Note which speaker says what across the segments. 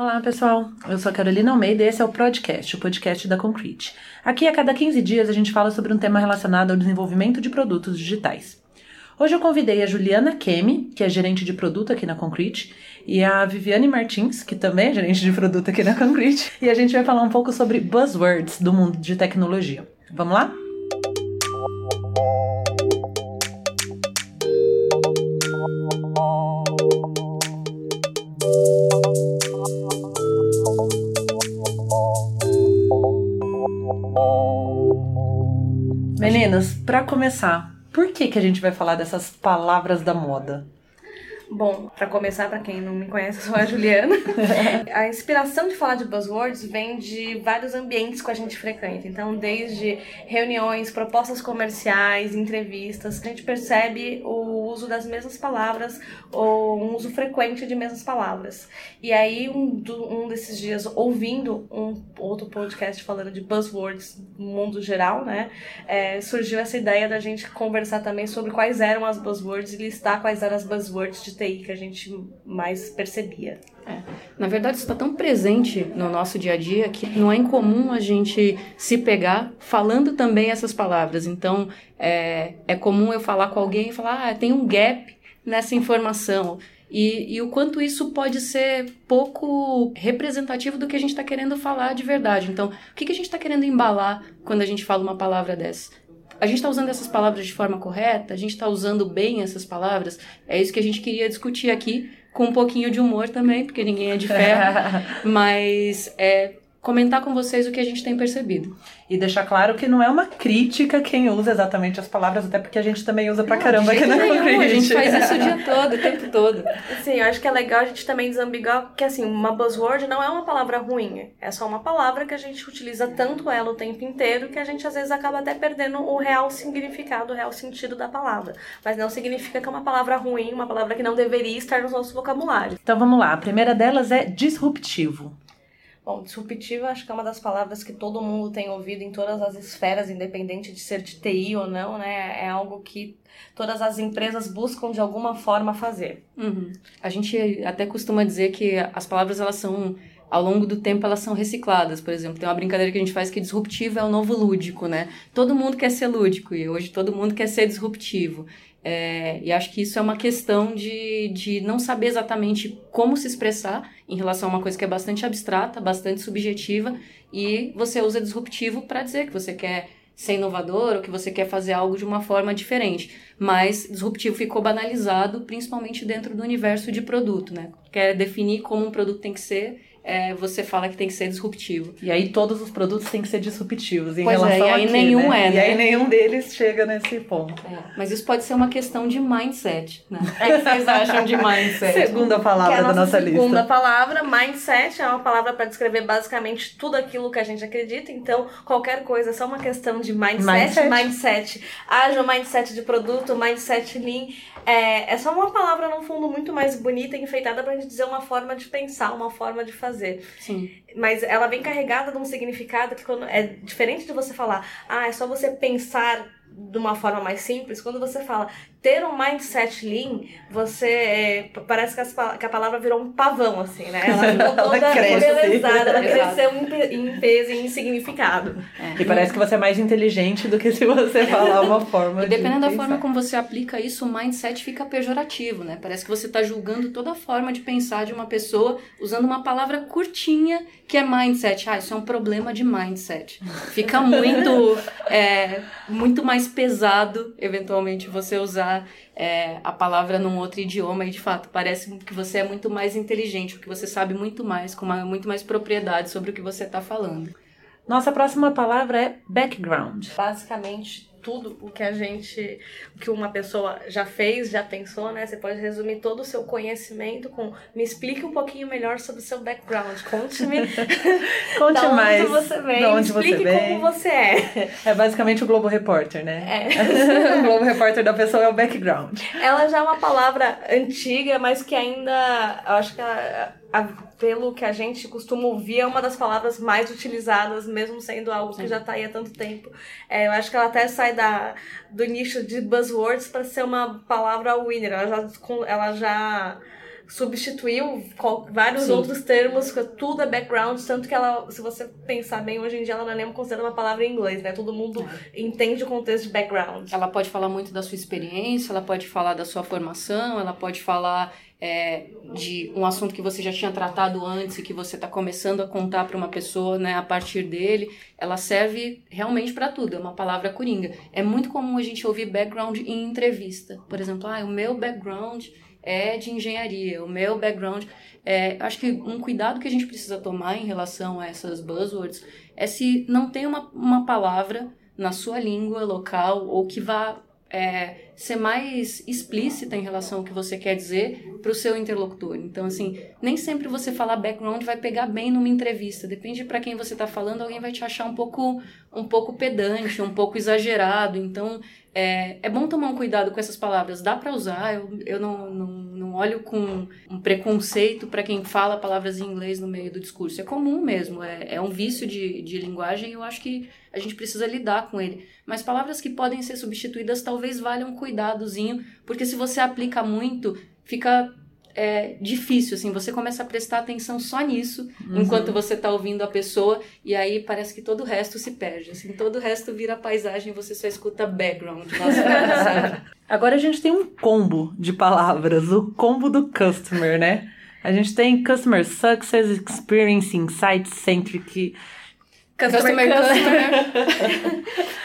Speaker 1: Olá, pessoal. Eu sou a Carolina Almeida e esse é o Podcast, o podcast da Concrete. Aqui, a cada 15 dias, a gente fala sobre um tema relacionado ao desenvolvimento de produtos digitais. Hoje eu convidei a Juliana Kemi, que é gerente de produto aqui na Concrete, e a Viviane Martins, que também é gerente de produto aqui na Concrete, e a gente vai falar um pouco sobre buzzwords do mundo de tecnologia. Vamos lá? Para começar, por que, que a gente vai falar dessas palavras da moda?
Speaker 2: Bom, para começar, para quem não me conhece, eu sou a Juliana. a inspiração de falar de buzzwords vem de vários ambientes que a gente frequenta. Então, desde reuniões, propostas comerciais, entrevistas, a gente percebe o uso das mesmas palavras ou um uso frequente de mesmas palavras. E aí, um, do, um desses dias, ouvindo um outro podcast falando de buzzwords no mundo geral, né, é, surgiu essa ideia da gente conversar também sobre quais eram as buzzwords e listar quais eram as buzzwords de TI que a gente mais percebia.
Speaker 3: É. Na verdade, isso está tão presente no nosso dia a dia que não é incomum a gente se pegar falando também essas palavras. Então, é, é comum eu falar com alguém e falar, ah, tem um gap nessa informação. E, e, o quanto isso pode ser pouco representativo do que a gente está querendo falar de verdade. Então, o que, que a gente está querendo embalar quando a gente fala uma palavra dessa? A gente está usando essas palavras de forma correta? A gente está usando bem essas palavras? É isso que a gente queria discutir aqui, com um pouquinho de humor também, porque ninguém é de ferro. mas é comentar com vocês o que a gente tem percebido.
Speaker 1: E deixar claro que não é uma crítica quem usa exatamente as palavras, até porque a gente também usa pra não, caramba aqui na
Speaker 3: nenhum, A gente faz isso o dia todo, o tempo todo.
Speaker 2: Sim, eu acho que é legal a gente também desambiguar que, assim, uma buzzword não é uma palavra ruim. É só uma palavra que a gente utiliza tanto ela o tempo inteiro que a gente, às vezes, acaba até perdendo o real significado, o real sentido da palavra. Mas não significa que é uma palavra ruim, uma palavra que não deveria estar no nosso vocabulário.
Speaker 1: Então, vamos lá. A primeira delas é disruptivo.
Speaker 2: Bom, disruptivo acho que é uma das palavras que todo mundo tem ouvido em todas as esferas, independente de ser de TI ou não, né? É algo que todas as empresas buscam de alguma forma fazer.
Speaker 3: Uhum. A gente até costuma dizer que as palavras elas são ao longo do tempo elas são recicladas. Por exemplo, tem uma brincadeira que a gente faz que disruptivo é o novo lúdico, né? Todo mundo quer ser lúdico e hoje todo mundo quer ser disruptivo. É, e acho que isso é uma questão de, de não saber exatamente como se expressar em relação a uma coisa que é bastante abstrata, bastante subjetiva, e você usa disruptivo para dizer que você quer ser inovador ou que você quer fazer algo de uma forma diferente. Mas disruptivo ficou banalizado, principalmente dentro do universo de produto, né? Quer definir como um produto tem que ser é, você fala que tem que ser disruptivo.
Speaker 1: E aí todos os produtos têm que ser disruptivos em
Speaker 3: pois
Speaker 1: relação
Speaker 3: é, e aí
Speaker 1: aqui,
Speaker 3: nenhum
Speaker 1: né?
Speaker 3: é, né?
Speaker 1: E aí nenhum deles chega nesse ponto.
Speaker 3: É, mas isso pode ser uma questão de mindset, né? O que vocês acham de mindset?
Speaker 1: Segunda palavra
Speaker 2: é
Speaker 1: da nossa
Speaker 2: segunda
Speaker 1: lista.
Speaker 2: Segunda palavra, mindset, é uma palavra para descrever basicamente tudo aquilo que a gente acredita. Então, qualquer coisa é só uma questão de mindset.
Speaker 1: Mindset.
Speaker 2: mindset. Haja um mindset de produto, mindset lean. É, é só uma palavra, no fundo, muito mais bonita e enfeitada pra gente dizer uma forma de pensar, uma forma de fazer.
Speaker 3: Sim.
Speaker 2: Mas ela vem carregada de um significado que quando, é diferente de você falar, ah, é só você pensar de uma forma mais simples, quando você fala ter um mindset lean, você é, parece que, as, que, a palavra virou um pavão, assim, né? Ela ficou toda
Speaker 1: ela cresce.
Speaker 2: embelezada, ela cresceu em, em peso e em significado.
Speaker 1: É. E parece que você é mais inteligente do que se você falar uma forma
Speaker 3: e dependendo
Speaker 1: de
Speaker 3: da forma como você aplica isso, o mindset fica pejorativo, né? Parece que você está julgando toda a forma de pensar de uma pessoa usando uma palavra curtinha que é mindset. Ah, isso é um problema de mindset. Fica muito, é, muito mais pesado, eventualmente, você usar é, a palavra num outro idioma e, de fato, parece que você é muito mais inteligente, que você sabe muito mais, com uma, muito mais propriedade sobre o que você está falando.
Speaker 1: Nossa próxima palavra é background.
Speaker 2: Basicamente, tudo o que a gente, o que uma pessoa já fez, já pensou, né? Você pode resumir todo o seu conhecimento com me explique um pouquinho melhor sobre o seu background. Conte-me.
Speaker 1: Conte
Speaker 2: da
Speaker 1: mais.
Speaker 2: Onde você vem,
Speaker 1: da onde
Speaker 2: explique
Speaker 1: você vem.
Speaker 2: como você é.
Speaker 1: É basicamente o Globo Repórter, né?
Speaker 2: É.
Speaker 1: o Globo Repórter da pessoa é o background.
Speaker 2: Ela já é uma palavra antiga, mas que ainda, eu acho que ela, a, pelo que a gente costuma ouvir, é uma das palavras mais utilizadas, mesmo sendo algo que já está aí há tanto tempo. É, eu acho que ela até sai da, do nicho de buzzwords para ser uma palavra winner. Ela já, ela já substituiu vários Sim. outros termos, tudo é background, tanto que ela, se você pensar bem, hoje em dia ela não é nem considerada uma palavra em inglês, né? Todo mundo é. entende o contexto de background.
Speaker 3: Ela pode falar muito da sua experiência, ela pode falar da sua formação, ela pode falar é, de um assunto que você já tinha tratado antes e que você está começando a contar para uma pessoa né, a partir dele, ela serve realmente para tudo, é uma palavra coringa. É muito comum a gente ouvir background em entrevista. Por exemplo, ah, o meu background é de engenharia, o meu background. É, acho que um cuidado que a gente precisa tomar em relação a essas buzzwords é se não tem uma, uma palavra na sua língua local ou que vá é, ser mais explícita em relação ao que você quer dizer para o seu interlocutor. Então, assim, nem sempre você falar background vai pegar bem numa entrevista. Depende para quem você está falando, alguém vai te achar um pouco, um pouco pedante, um pouco exagerado. Então, é, é bom tomar um cuidado com essas palavras. Dá para usar, eu, eu não, não, olho com um preconceito para quem fala palavras em inglês no meio do discurso. É comum mesmo, é, é um vício de, de linguagem e eu acho que a gente precisa lidar com ele. Mas palavras que podem ser substituídas talvez valham um cuidadozinho, porque se você aplica muito, fica é difícil, assim, você começa a prestar atenção só nisso, uhum. enquanto você está ouvindo a pessoa, e aí parece que todo o resto se perde, assim, todo o resto vira paisagem, você só escuta background. Nossa,
Speaker 1: Agora a gente tem um combo de palavras, o combo do customer, né? A gente tem Customer Success, Experience, Insight Centric...
Speaker 3: Customer, customer. customer.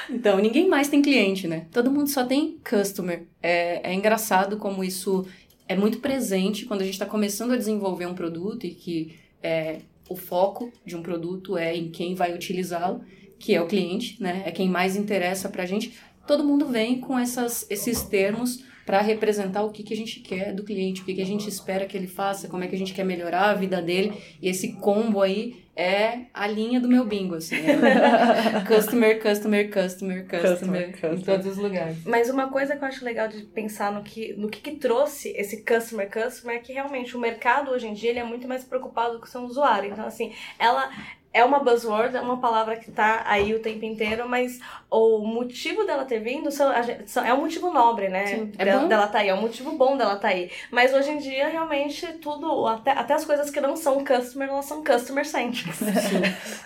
Speaker 3: então, ninguém mais tem cliente, né? Todo mundo só tem customer. É, é engraçado como isso é muito presente quando a gente está começando a desenvolver um produto e que é, o foco de um produto é em quem vai utilizá-lo, que é o cliente, né? É quem mais interessa para a gente. Todo mundo vem com essas, esses termos para representar o que, que a gente quer do cliente, o que, que a gente espera que ele faça, como é que a gente quer melhorar a vida dele. E esse combo aí é a linha do meu bingo, assim. É customer, customer, customer, customer, customer, em todos os lugares.
Speaker 2: Mas uma coisa que eu acho legal de pensar no que, no que, que trouxe esse customer, customer, é que realmente o mercado hoje em dia ele é muito mais preocupado com o seu usuário. Então, assim, ela é uma buzzword, é uma palavra que tá aí o tempo inteiro, mas o motivo dela ter vindo são, é um motivo nobre, né? Sim, é dela, dela tá aí, é um motivo bom dela tá aí. Mas hoje em dia, realmente, tudo, até, até as coisas que não são customer, elas são customer centric.
Speaker 3: Sim.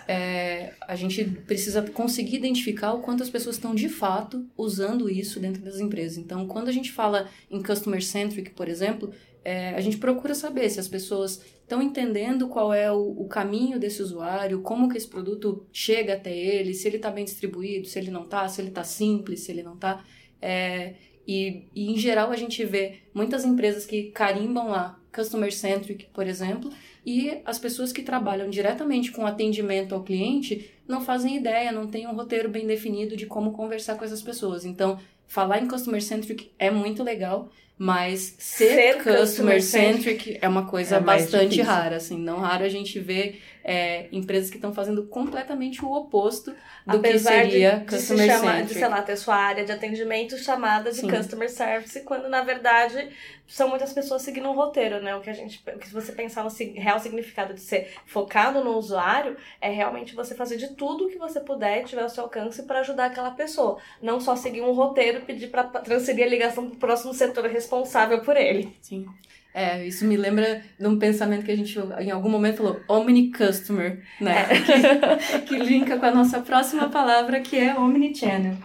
Speaker 3: É, a gente precisa conseguir identificar o quanto as pessoas estão de fato usando isso dentro das empresas. Então, quando a gente fala em customer centric, por exemplo, é, a gente procura saber se as pessoas estão entendendo qual é o, o, caminho desse usuário, como que esse produto chega até ele, se ele está bem distribuído, se ele não está, se ele está simples, se ele não está. É, e, e, em geral a gente vê muitas empresas que carimbam lá customer centric, por exemplo, e as pessoas que trabalham diretamente com atendimento ao cliente não fazem ideia, não têm um roteiro bem definido de como conversar com essas pessoas. Então, falar em customer centric é muito legal, mas ser, ser customer centric é uma coisa é bastante difícil. rara, assim, não raro a gente vê é, empresas que estão fazendo completamente o oposto do Apesar que seria de, customer se chamar,
Speaker 2: de, sei lá, ter sua área de atendimento chamada de Sim. customer service, quando na verdade são muitas pessoas seguindo um roteiro, né? O que a gente, se você pensar no real significado de ser focado no usuário, é realmente você fazer de tudo que você puder e tiver ao seu alcance para ajudar aquela pessoa, não só seguir um roteiro e pedir para transferir a ligação para o próximo setor responsável por ele.
Speaker 3: Sim. É, isso me lembra de um pensamento que a gente em algum momento falou, Omni Customer, né? É. Que, que, linka com a nossa próxima palavra, que é Omnichannel.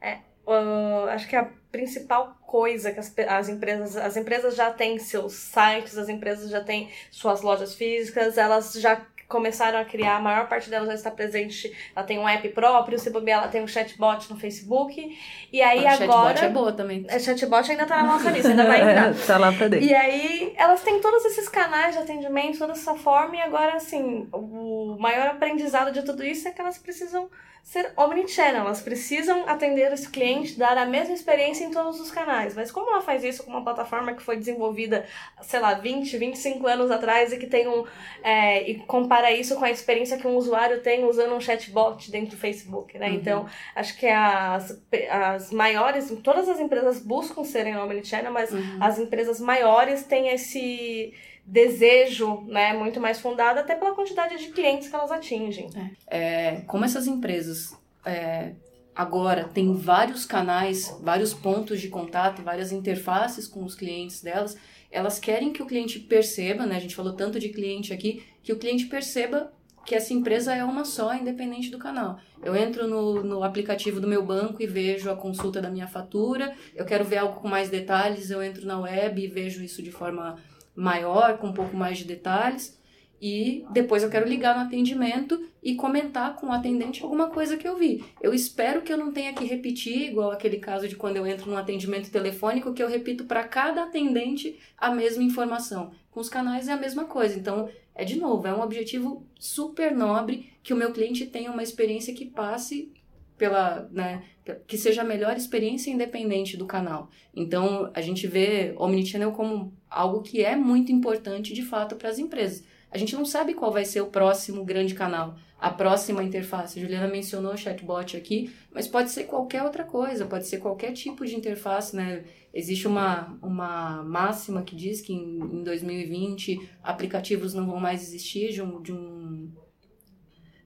Speaker 2: É, uh, acho que a principal coisa que as, as empresas, as empresas já têm seus sites, as empresas já têm suas lojas físicas, elas já começaram a criar, a maior parte delas já está presente, ela tem um app próprio, se bobear, ela tem um chatbot no Facebook. E aí
Speaker 3: a
Speaker 2: agora.
Speaker 3: Chatbot é boa também.
Speaker 2: A chatbot ainda está na nossa lista, ainda vai entrar.
Speaker 1: tá lá pra dentro.
Speaker 2: E aí elas têm todos esses canais de atendimento, toda essa forma, e agora, assim, o maior aprendizado de tudo isso é que elas precisam ser omnichannel, elas precisam atender esse cliente, dar a mesma experiência em todos os canais. Mas como ela faz isso com uma plataforma que foi desenvolvida, sei lá, 20, 25 anos atrás e que tem um. É, e compara isso com a experiência que um usuário tem usando um chatbot dentro do Facebook, né? Uhum. Então, acho que as, as maiores, todas as empresas buscam serem omnichannel, mas uhum. as empresas maiores têm esse desejo né, muito mais fundado, até pela quantidade de clientes que elas atingem.
Speaker 3: É. É, como essas empresas é, agora têm vários canais, vários pontos de contato, várias interfaces com os clientes delas, elas querem que o cliente perceba, né? A gente falou tanto de cliente aqui, que o cliente perceba que essa empresa é uma só, independente do canal. Eu entro no, no aplicativo do meu banco e vejo a consulta da minha fatura, eu quero ver algo com mais detalhes, eu entro na web e vejo isso de forma maior, com um pouco mais de detalhes. E depois eu quero ligar no atendimento e comentar com o atendente alguma coisa que eu vi. Eu espero que eu não tenha que repetir, igual aquele caso de quando eu entro no atendimento telefônico, que eu repito para cada atendente a mesma informação. Com os canais é a mesma coisa. Então, é de novo, é um objetivo super nobre que o meu cliente tenha uma experiência que passe pela, né, que seja a melhor experiência independente do canal. Então, a gente vê Omnichannel como algo que é muito importante de fato para as empresas. A gente não sabe qual vai ser o próximo grande canal, a próxima interface. A Juliana mencionou o chatbot aqui, mas pode ser qualquer outra coisa, pode ser qualquer tipo de interface, né? Existe uma, uma máxima que diz que em, em 2020 aplicativos não vão mais existir de, um, de, um,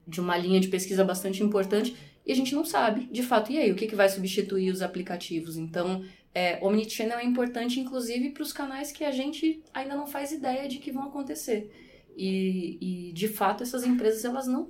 Speaker 3: de uma linha de pesquisa bastante importante e a gente não sabe, de fato, e aí, o que, que vai substituir os aplicativos? Então, é, Omnichannel é importante, inclusive, para os canais que a gente ainda não faz ideia de que vão acontecer. E, e de fato, essas empresas, elas não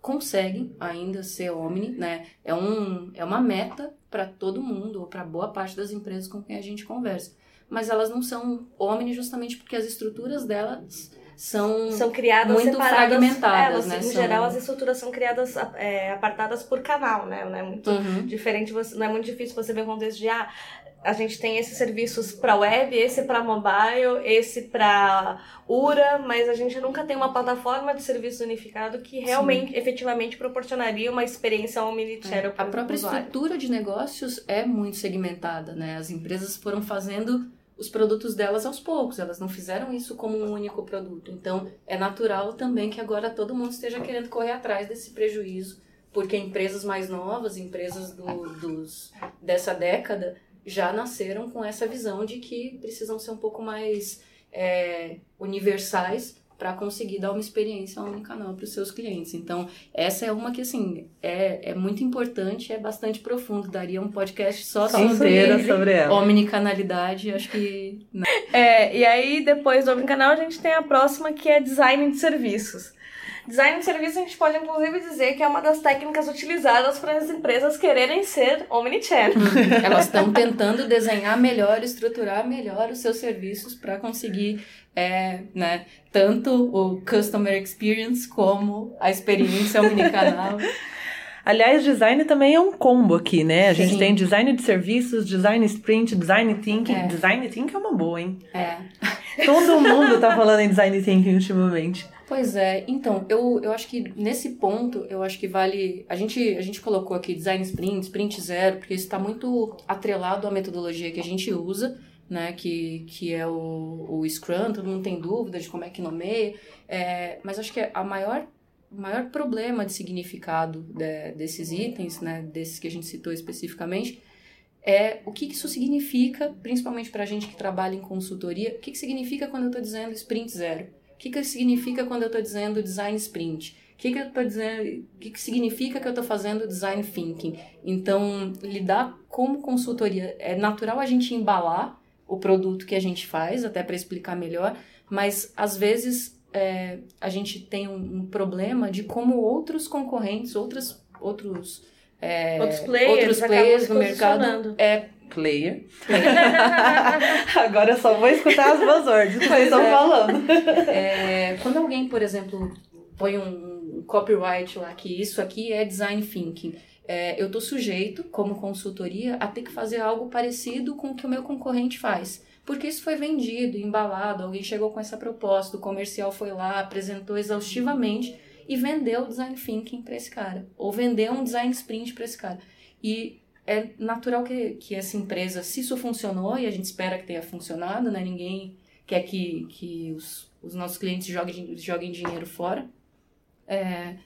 Speaker 3: conseguem ainda ser Omni, né? É, um, é uma meta para todo mundo, ou para boa parte das empresas com quem a gente conversa. Mas elas não são Omni justamente porque as estruturas delas são,
Speaker 2: são criadas
Speaker 3: muito
Speaker 2: separadas,
Speaker 3: fragmentadas,
Speaker 2: é,
Speaker 3: né?
Speaker 2: Em
Speaker 3: são...
Speaker 2: geral, as estruturas são criadas é, apartadas por canal, né? Não é muito
Speaker 3: Uhum.
Speaker 2: diferente, você, não é muito difícil você ver um contexto de ah, a gente tem esses serviços para web, esse para mobile, esse para URA, mas a gente nunca tem uma plataforma de serviço unificado que realmente, efetivamente proporcionaria uma experiência omnichannel
Speaker 3: É,
Speaker 2: para
Speaker 3: a própria
Speaker 2: usuário.
Speaker 3: estrutura de negócios é muito segmentada, né? As empresas foram fazendo os produtos delas aos poucos, elas não fizeram isso como um único produto. Então, é natural também que agora todo mundo esteja querendo correr atrás desse prejuízo, porque empresas mais novas, empresas do, dos, dessa década, já nasceram com essa visão de que precisam ser um pouco mais é, universais para conseguir dar uma experiência omnicanal para os seus clientes. Então, essa é uma que, assim, é, é muito importante, é bastante profundo. Daria um podcast só sobre
Speaker 1: sobre ela.
Speaker 3: omnicanalidade. Acho que?
Speaker 2: É, e aí, depois do Omnicanal, a gente tem a próxima que é design de serviços. Design de serviços a gente pode inclusive dizer que é uma das técnicas utilizadas para as empresas quererem ser omnichannel.
Speaker 3: elas estão tentando desenhar melhor, estruturar melhor os seus serviços para conseguir é, né, tanto o customer experience como a experiência omnicanal.
Speaker 1: Aliás, design também é um combo aqui, né? A gente
Speaker 3: Sim.
Speaker 1: tem design de serviços, design sprint, design thinking.
Speaker 3: É.
Speaker 1: Design thinking é uma boa, hein?
Speaker 3: É.
Speaker 1: Todo mundo tá falando em design thinking ultimamente.
Speaker 3: Pois é, então, eu, eu acho que nesse ponto, eu acho que vale. A gente, a gente colocou aqui design sprint, sprint zero, porque isso está muito atrelado à metodologia que a gente usa, né? Que, que é o, o Scrum, todo mundo tem dúvida de como é que nomeia. É, mas acho que a maior, o maior problema de significado de- desses itens, né? Desses que a gente citou especificamente, é o que isso significa, principalmente para a gente que trabalha em consultoria, o que, que significa quando eu estou dizendo sprint zero? O que, que significa quando eu estou dizendo design sprint? O que, que eu tô dizendo? O que, que significa que eu estou fazendo design thinking? Então, lidar como consultoria é natural a gente embalar o produto que a gente faz, até para explicar melhor, mas às vezes é, a gente tem um, um problema de como outros concorrentes, outras, outros, é,
Speaker 2: Outros players
Speaker 3: outros players no mercado é,
Speaker 1: Player. Agora eu só vou escutar as buzzwords que vocês estão
Speaker 3: é.
Speaker 1: falando.
Speaker 3: É, quando alguém, por exemplo, põe um copyright lá que isso aqui é design thinking, é, eu tô sujeito, como consultoria, a ter que fazer algo parecido com o que o meu concorrente faz. Porque isso foi vendido, embalado, alguém chegou com essa proposta, o comercial foi lá, apresentou exaustivamente e vendeu o design thinking para esse cara. Ou vendeu um design sprint para esse cara. E é natural que, que essa empresa, se isso funcionou, e a gente espera que tenha funcionado, né? Ninguém quer que, que os, os nossos clientes joguem, joguem dinheiro fora. É,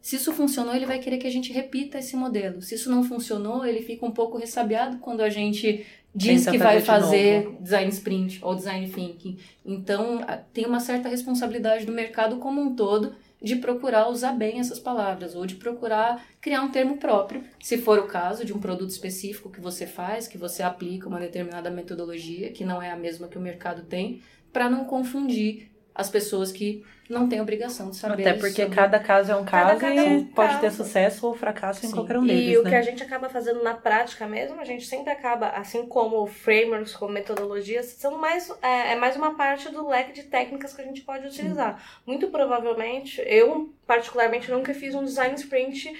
Speaker 3: se isso funcionou, ele vai querer que a gente repita esse modelo. Se isso não funcionou, ele fica um pouco ressabiado quando a gente diz
Speaker 1: Tenta
Speaker 3: que vai
Speaker 1: fazer de
Speaker 3: design sprint ou design thinking. Então, tem uma certa responsabilidade do mercado como um todo de procurar usar bem essas palavras ou de procurar criar um termo próprio, se for o caso de um produto específico que você faz, que você aplica uma determinada metodologia que não é a mesma que o mercado tem, para não confundir as pessoas que não têm obrigação de saber.
Speaker 1: Até porque
Speaker 3: sobre...
Speaker 1: cada caso é um caso e
Speaker 2: é um
Speaker 1: pode
Speaker 2: caso.
Speaker 1: ter sucesso ou fracasso em
Speaker 3: Sim.
Speaker 1: qualquer um
Speaker 2: E
Speaker 1: deles,
Speaker 2: o
Speaker 1: né?
Speaker 2: que a gente acaba fazendo na prática mesmo, a gente sempre acaba, assim como frameworks, como metodologias, são mais, é, é mais uma parte do leque de técnicas que a gente pode utilizar. Muito provavelmente, eu particularmente nunca fiz um design sprint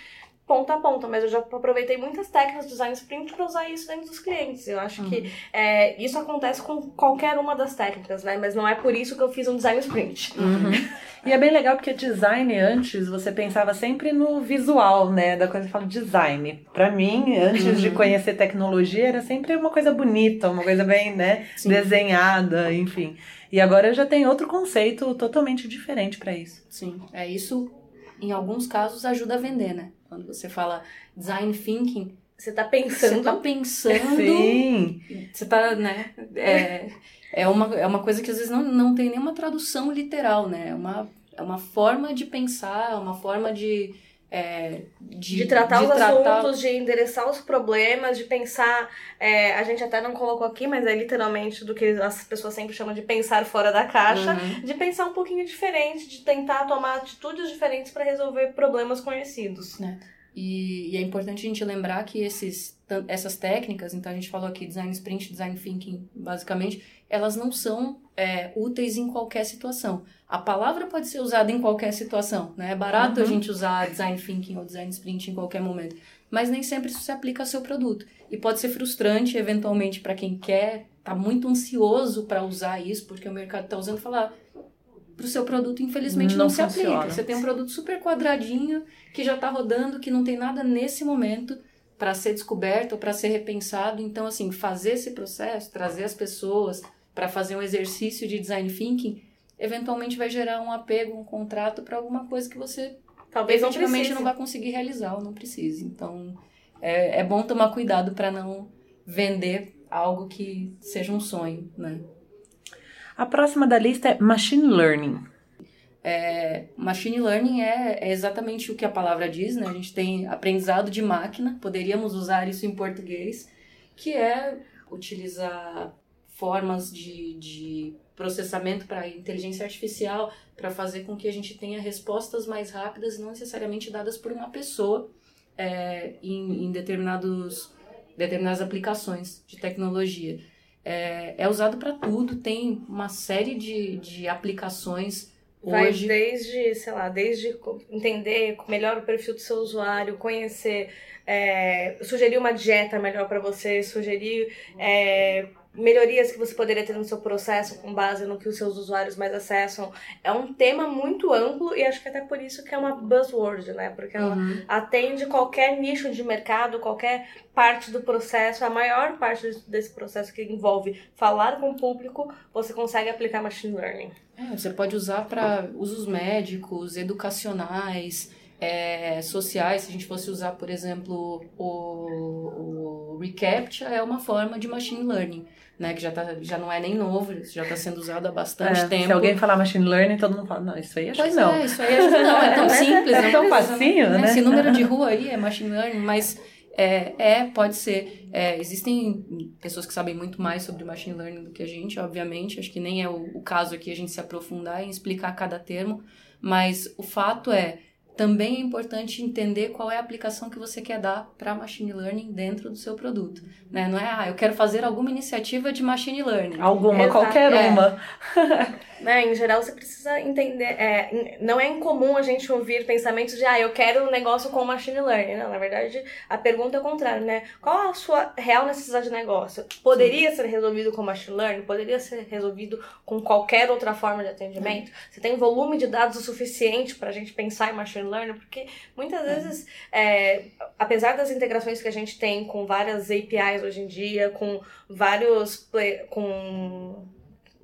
Speaker 2: ponta a ponta, mas eu já aproveitei muitas técnicas do design sprint para usar isso dentro dos clientes. Eu acho que é, isso acontece com qualquer uma das técnicas, né? Mas não é por isso que eu fiz um design sprint.
Speaker 1: Uhum. E é bem legal porque design antes você pensava sempre no visual, né? Da coisa que fala design. Pra mim, antes de conhecer tecnologia, era sempre uma coisa bonita, uma coisa bem, né?
Speaker 3: Sim.
Speaker 1: Desenhada, enfim. E agora eu já tenho outro conceito totalmente diferente pra isso.
Speaker 3: Sim, é isso. Em alguns casos ajuda a vender, né? Quando você fala design thinking,
Speaker 2: Você tá
Speaker 3: você
Speaker 2: pensando
Speaker 3: tá pensando,
Speaker 1: Sim.
Speaker 3: você tá, né? É, é, uma, é uma coisa que às vezes não, não tem nenhuma tradução literal, né? É uma, é uma forma de pensar, é uma forma de. É, de,
Speaker 2: de tratar
Speaker 3: de
Speaker 2: os
Speaker 3: tratar-
Speaker 2: assuntos, de endereçar os problemas, de pensar. é, a gente até não colocou aqui, mas é literalmente do que as pessoas sempre chamam de pensar fora da caixa,
Speaker 3: Uhum.
Speaker 2: de pensar um pouquinho diferente, de tentar tomar atitudes diferentes para resolver problemas conhecidos.
Speaker 3: E, e é importante a gente lembrar que esses, essas técnicas, então a gente falou aqui design sprint, design thinking, basicamente, elas não são é, úteis em qualquer situação. A palavra pode ser usada em qualquer situação, né? É barato a
Speaker 1: Uhum.
Speaker 3: gente usar design thinking ou design sprint em qualquer momento, mas nem sempre isso se aplica ao seu produto. E pode ser frustrante, eventualmente, para quem quer, tá muito ansioso para usar isso, porque o mercado está usando, falar para o seu produto, infelizmente, não,
Speaker 1: Não
Speaker 3: se
Speaker 1: funciona.
Speaker 3: aplica. Você tem um produto super quadradinho, que já está rodando, que não tem nada nesse momento para ser descoberto ou para ser repensado. Então, assim, fazer esse processo, trazer as pessoas para fazer um exercício de design thinking, eventualmente vai gerar um apego, um contrato para alguma coisa que você
Speaker 2: Talvez não
Speaker 3: efetivamente
Speaker 2: precise.
Speaker 3: não vai conseguir realizar ou não precise. Então, é, é bom tomar cuidado para não vender algo que seja um sonho, né?
Speaker 1: A próxima da lista é Machine Learning.
Speaker 3: É, machine learning é, é exatamente o que a palavra diz, né? A gente tem aprendizado de máquina, poderíamos usar isso em português, que é utilizar formas de, de processamento para inteligência artificial para fazer com que a gente tenha respostas mais rápidas não necessariamente dadas por uma pessoa é, em, em determinados, determinadas aplicações de tecnologia. É, é usado para tudo, tem uma série de, de aplicações
Speaker 2: Vai
Speaker 3: hoje.
Speaker 2: desde, sei lá, desde entender melhor o perfil do seu usuário, conhecer, é, sugerir uma dieta melhor para você, sugerir é, melhorias que você poderia ter no seu processo com base no que os seus usuários mais acessam. É um tema muito amplo e acho que até por isso que é uma buzzword, né? Porque ela
Speaker 3: Uhum.
Speaker 2: atende qualquer nicho de mercado, qualquer parte do processo, a maior parte desse processo que envolve falar com o público, você consegue aplicar machine learning.
Speaker 3: É, você pode usar para usos médicos, educacionais, é, sociais. Se a gente fosse usar, por exemplo, o, o reCAPTCHA, é uma forma de machine learning, né? Que já, tá, já não é nem novo, já está sendo usado há bastante
Speaker 1: É,
Speaker 3: tempo.
Speaker 1: se alguém falar Machine Learning, todo mundo fala, não, isso aí acho
Speaker 3: Pois
Speaker 1: que não.
Speaker 3: é, isso aí acho que não, é tão simples.
Speaker 1: É tão
Speaker 3: precisa,
Speaker 1: facinho, né?
Speaker 3: Esse número de rua aí é machine learning, mas é, é pode ser. É, existem pessoas que sabem muito mais sobre machine learning do que a gente, obviamente. Acho que nem é o, o caso aqui a gente se aprofundar em explicar cada termo, mas o fato é. Também é importante entender qual é a aplicação que você quer dar para machine learning dentro do seu produto. Né? Não é, ah, eu quero fazer alguma iniciativa de machine learning.
Speaker 1: Alguma,
Speaker 2: Exato,
Speaker 1: qualquer
Speaker 3: é.
Speaker 1: uma.
Speaker 2: né, em geral você precisa entender, é, não é incomum a gente ouvir pensamentos de, ah, eu quero um negócio com machine learning, não, na verdade a pergunta é o contrário, né, qual a sua real necessidade de negócio? Poderia ser resolvido com machine learning? Poderia ser resolvido com qualquer outra forma de atendimento? Você tem volume de dados o suficiente para a gente pensar em machine learning? Porque muitas vezes, é, apesar das integrações que a gente tem com várias APIs hoje em dia, com vários, play- com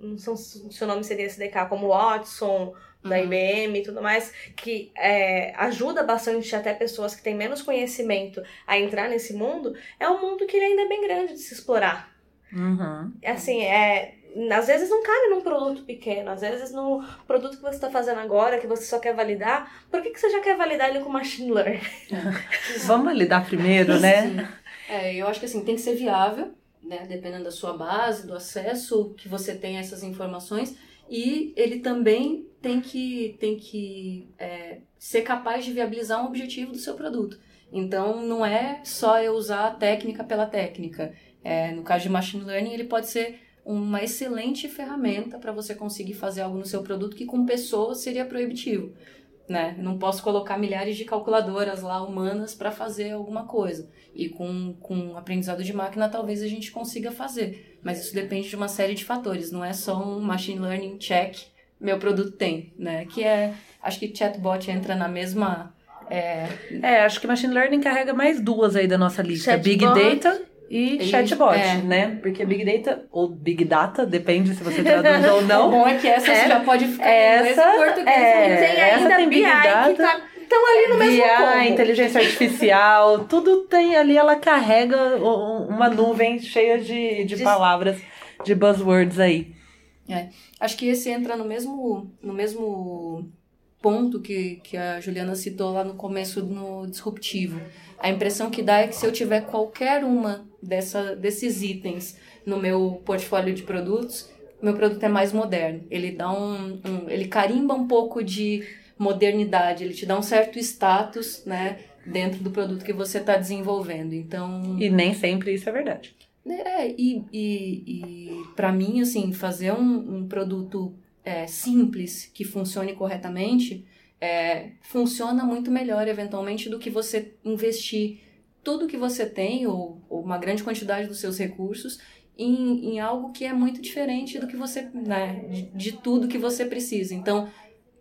Speaker 2: não sei se o nome seria SDK, como Watson, da
Speaker 3: Uhum.
Speaker 2: IBM e tudo mais, que é, ajuda bastante até pessoas que têm menos conhecimento a entrar nesse mundo, é um mundo que ele ainda é bem grande de se explorar.
Speaker 1: Uhum.
Speaker 2: Assim, é, às vezes não cabe num produto pequeno, às vezes no produto que você está fazendo agora, que você só quer validar, por que, que você já quer validar ele com machine learning?
Speaker 1: Vamos validar primeiro, né?
Speaker 3: É, eu acho que assim, tem que ser viável, né? Dependendo da sua base, do acesso que você tem a essas informações. E ele também tem que, tem que é, ser capaz de viabilizar um objetivo do seu produto. Então, não é só eu usar a técnica pela técnica. É, no caso de machine learning, ele pode ser uma excelente ferramenta para você conseguir fazer algo no seu produto que com pessoas seria proibitivo. Né? não posso colocar milhares de calculadoras lá humanas para fazer alguma coisa. E com, com aprendizado de máquina talvez a gente consiga fazer. Mas isso depende de uma série de fatores, não é só um machine learning check meu produto tem, né? Que é, acho que chatbot entra na mesma é,
Speaker 1: é acho que machine learning carrega mais duas aí da nossa lista, Chatbot. Big Data e chatbot, é. né? Porque Big Data, ou Big Data, depende se você traduz ou não.
Speaker 3: O bom é que essa é, já pode ficar essa, em português.
Speaker 2: É, tem ainda tem Big Data. Que tá estão ali no mesmo
Speaker 1: BI, inteligência artificial, tudo tem ali, ela carrega uma nuvem cheia de, de, de... palavras, de buzzwords aí.
Speaker 3: É. Acho que esse entra no mesmo, no mesmo ponto que, que a Juliana citou lá no começo no disruptivo. A impressão que dá é que se eu tiver qualquer uma dessa, desses itens no meu portfólio de produtos, meu produto é mais moderno. Ele dá um, um ele carimba um pouco de modernidade, ele te dá um certo status, né, dentro do produto que você está desenvolvendo. Então
Speaker 1: e nem sempre isso é verdade.
Speaker 3: É, e, e, e para mim, assim, fazer um, um produto é, simples que funcione corretamente é, funciona muito melhor, eventualmente, do que você investir tudo que você tem, ou, ou uma grande quantidade dos seus recursos, em, em algo que é muito diferente do que você, né, de, de tudo que você precisa. Então,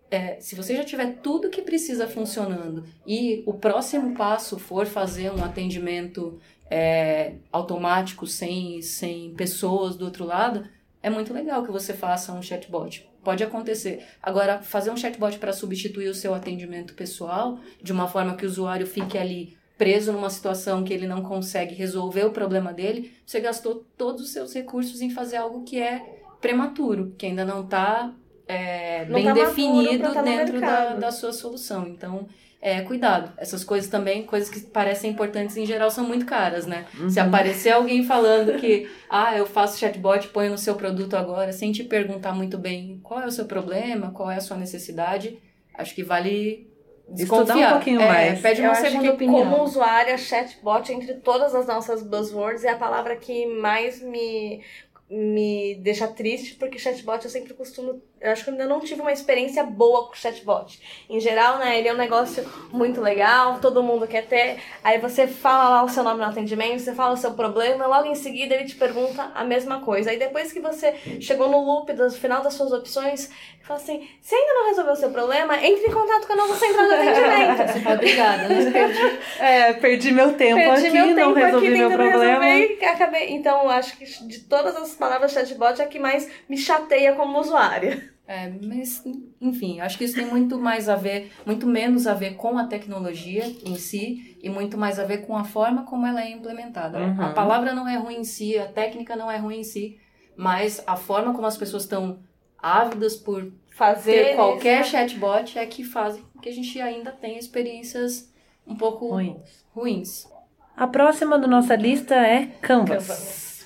Speaker 3: é, se você já tiver tudo que precisa funcionando e o próximo passo for fazer um atendimento é, automático, sem, sem pessoas do outro lado, é muito legal que você faça um chatbot. Pode acontecer. Agora, fazer um chatbot para substituir o seu atendimento pessoal, de uma forma que o usuário fique ali preso numa situação que ele não consegue resolver o problema dele, você gastou todos os seus recursos em fazer algo que é prematuro, que ainda não está é, bem tá definido dentro da, da sua solução. Então, é, cuidado. Essas coisas também, coisas que parecem importantes em geral, são muito caras, né? Uhum. Se aparecer alguém falando que, ah, eu faço chatbot, põe no seu produto agora, sem te perguntar muito bem qual é o seu problema, qual é a sua necessidade, acho que vale desconfiar. Estudar
Speaker 1: um pouquinho é, mais.
Speaker 2: Pede uma eu segunda opinião. Como usuária, chatbot, entre todas as nossas buzzwords, é a palavra que mais me me deixa triste, porque chatbot eu sempre costumo. Eu acho que eu ainda não tive uma experiência boa com chatbot. Em geral, né? Ele é um negócio muito legal, todo mundo quer ter. Aí você fala lá o seu nome no atendimento, você fala o seu problema, logo em seguida ele te pergunta a mesma coisa. Aí depois que você chegou no loop do final das suas opções, ele fala assim: se ainda não resolveu o seu problema, entre em contato com a nossa central de atendimento.
Speaker 3: Você fala, obrigada, né?
Speaker 1: Perdi. É, perdi meu tempo perdi aqui, meu tempo não resolvi aqui, meu problema.
Speaker 2: Resolver, acabei. Então, acho que de todas as palavra chatbot é a que mais me chateia como usuária.
Speaker 3: É, mas, enfim, acho que isso tem muito mais a ver, muito menos a ver com a tecnologia em si e muito mais a ver com a forma como ela é implementada. Uhum. A palavra não é ruim em si, a técnica não é ruim em si, mas a forma como as pessoas estão ávidas por fazer ter qualquer isso. chatbot é que faz que a gente ainda tenha experiências um pouco ruins. ruins.
Speaker 1: A próxima da nossa lista é Canvas. Canvas.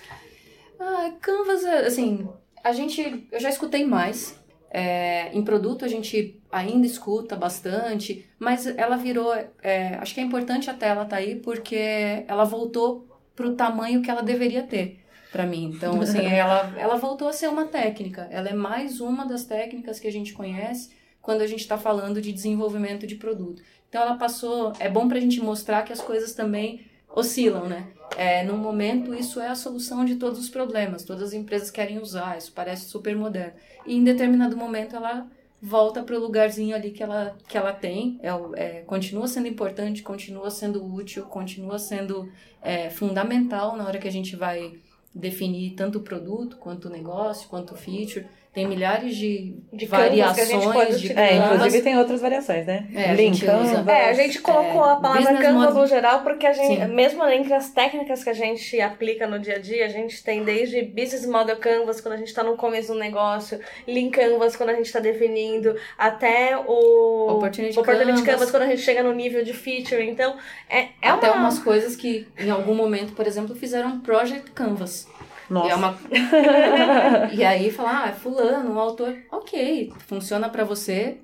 Speaker 3: Ah, Canvas, é, assim, a gente, eu já escutei mais. É, em produto a gente ainda escuta bastante, mas ela virou, é, acho que é importante até ela tá aí porque ela voltou pro tamanho que ela deveria ter para mim. Então, assim, ela, ela voltou a ser uma técnica. Ela é mais uma das técnicas que a gente conhece quando a gente está falando de desenvolvimento de produto. Então, ela passou. É bom para a gente mostrar que as coisas também oscilam, né? É, no momento, isso é a solução de todos os problemas. Todas as empresas querem usar, isso parece super moderno. E em determinado momento, ela volta para o lugarzinho ali que ela, que ela tem. É, é, continua sendo importante, continua sendo útil, continua sendo é, fundamental na hora que a gente vai definir tanto o produto, quanto o negócio, quanto o feature. Tem milhares de,
Speaker 2: De canvas que a gente
Speaker 3: variações
Speaker 2: pode
Speaker 3: de.
Speaker 1: É, inclusive tem outras variações, né?
Speaker 3: É, a
Speaker 1: Lean
Speaker 3: gente
Speaker 2: É, a gente colocou
Speaker 3: É,
Speaker 2: a palavra Canvas no geral porque a gente,
Speaker 3: Sim.
Speaker 2: mesmo entre as técnicas que a gente aplica no dia a dia, a gente tem desde Business Model Canvas, quando a gente está no começo do negócio, Lean Canvas, quando a gente está definindo, até o
Speaker 3: Opportunity
Speaker 2: Canvas.
Speaker 3: Canvas.
Speaker 2: quando a gente chega no nível de feature. Então, é, é
Speaker 3: Até
Speaker 2: uma...
Speaker 3: umas coisas que, em algum momento, por exemplo, fizeram Project Canvas.
Speaker 1: Nossa.
Speaker 3: E, é uma... e aí falar, ah, é fulano, um autor. Ok, funciona pra você.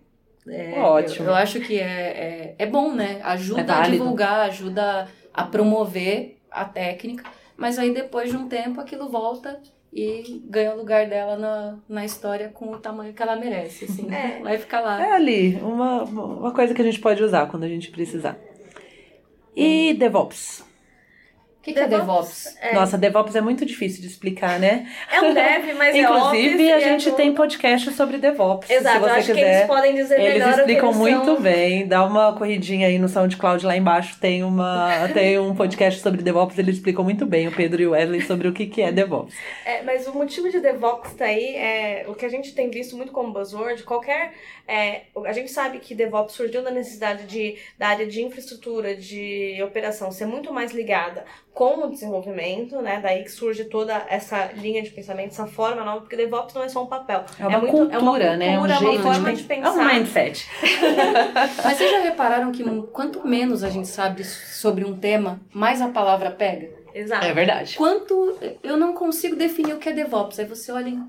Speaker 3: É,
Speaker 1: Ótimo.
Speaker 3: Eu, eu acho que é, é, é bom, né? Ajuda
Speaker 1: É
Speaker 3: a divulgar, ajuda a promover a técnica. Mas aí depois de um tempo aquilo volta e ganha o lugar dela na, na história com o tamanho que ela merece. Assim,
Speaker 2: É.
Speaker 3: Vai ficar lá.
Speaker 1: É ali, uma, uma coisa que a gente pode usar quando a gente precisar. E DevOps?
Speaker 3: O que, que é DevOps?
Speaker 2: É,
Speaker 1: Nossa, DevOps é muito difícil de explicar, né?
Speaker 2: é um dev, mas é
Speaker 1: Inclusive, a
Speaker 2: é
Speaker 1: gente
Speaker 2: do-
Speaker 1: tem podcast sobre DevOps.
Speaker 2: Exato,
Speaker 1: se
Speaker 2: eu
Speaker 1: você
Speaker 2: acho que
Speaker 1: quiser.
Speaker 2: eles podem dizer
Speaker 1: Eles
Speaker 2: melhor o que
Speaker 1: explicam
Speaker 2: eles
Speaker 1: muito
Speaker 2: são.
Speaker 1: bem. Dá uma corridinha aí no SoundCloud lá embaixo. Tem, uma, tem um podcast sobre DevOps. Eles explicam muito bem, o Pedro e o Wesley, sobre o que, que é DevOps.
Speaker 2: É, mas o motivo de DevOps tá aí é o que a gente tem visto muito como buzzword. Qualquer. é, a gente sabe que DevOps surgiu da necessidade de, da área de infraestrutura, de operação ser muito mais ligada com o desenvolvimento, né? Daí que surge toda essa linha de pensamento, essa forma nova, porque DevOps não é só um papel.
Speaker 1: É uma
Speaker 2: muito-
Speaker 1: cultura,
Speaker 2: é uma
Speaker 1: né? É um
Speaker 2: cultura,
Speaker 1: jeito
Speaker 2: uma forma
Speaker 1: de,
Speaker 2: de
Speaker 1: pen-
Speaker 2: pensar.
Speaker 1: É um mindset.
Speaker 3: Mas vocês já repararam que quanto menos a gente sabe sobre um tema, mais a palavra pega?
Speaker 2: Exato.
Speaker 1: É verdade.
Speaker 3: Quanto eu não consigo definir o que é DevOps. Aí você olha em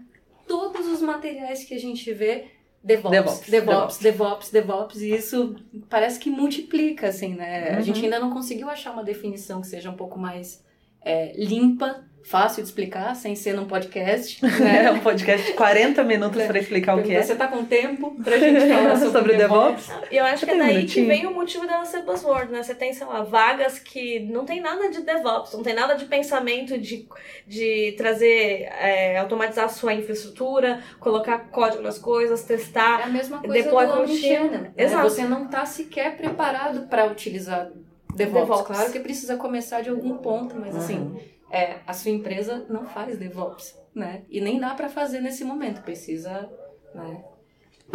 Speaker 3: todos os materiais que a gente vê, DevOps,
Speaker 1: DevOps,
Speaker 3: DevOps, DevOps, DevOps, e isso parece que multiplica, assim, né?
Speaker 1: Uhum.
Speaker 3: A gente ainda não conseguiu achar uma definição que seja um pouco mais é, limpa, fácil de explicar, sem ser num podcast,
Speaker 1: É
Speaker 3: né?
Speaker 1: um podcast de 40 minutos para explicar o que é.
Speaker 3: Você tá com tempo pra gente falar sobre,
Speaker 1: Sobre DevOps?
Speaker 2: E eu acho que é daí que
Speaker 1: minutinho.
Speaker 2: vem o motivo dela ser buzzword, né? Você tem, sei lá, vagas que não tem nada de DevOps, não tem nada de pensamento de, de trazer, é, automatizar a sua infraestrutura, colocar código nas coisas,
Speaker 3: É
Speaker 2: testar.
Speaker 3: a mesma coisa
Speaker 2: Deploy
Speaker 3: do. Omnichannel. né?
Speaker 2: Exato.
Speaker 3: Você não tá sequer preparado para utilizar DevOps.
Speaker 2: DevOps.
Speaker 3: Claro que precisa começar de algum ponto, mas assim, é, a sua empresa não faz DevOps, né? E nem dá para fazer nesse momento. Precisa né,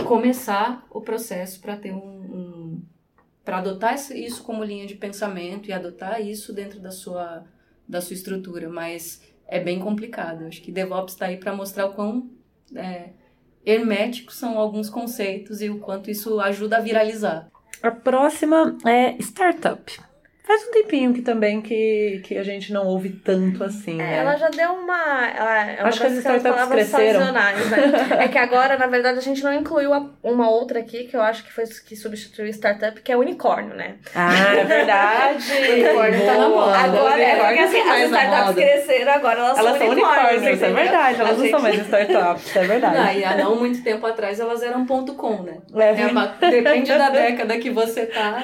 Speaker 3: começar o processo para ter um, um para adotar isso como linha de pensamento e adotar isso dentro da sua da sua estrutura, mas é bem complicado. Acho que DevOps está aí para mostrar o quão é, herméticos são alguns conceitos e o quanto isso ajuda a viralizar.
Speaker 1: A próxima é startup. Faz um tempinho que também que, que a gente não ouve tanto assim, né?
Speaker 2: É, Ela já deu uma. Ela é uma
Speaker 1: Acho que as startups
Speaker 2: palavras
Speaker 1: cresceram.
Speaker 2: sazonais, né? É que agora, na verdade, a gente não incluiu a- uma outra aqui que eu acho que foi que substituiu startup, que é unicórnio, né?
Speaker 1: Ah, é verdade!
Speaker 3: Unicórnio tá na moda.
Speaker 2: Agora é porque
Speaker 1: Unicórnio
Speaker 2: assim,
Speaker 1: tá
Speaker 2: as startups
Speaker 1: moda.
Speaker 2: cresceram, agora elas,
Speaker 1: Elas são unicórnios, isso é
Speaker 2: entendeu?
Speaker 1: verdade. Elas
Speaker 2: A
Speaker 1: não
Speaker 2: gente-
Speaker 1: são mais startups, é verdade.
Speaker 3: Ah, e há não muito tempo atrás elas eram ponto .com, né?
Speaker 1: É,
Speaker 3: É uma- depende da década que você tá,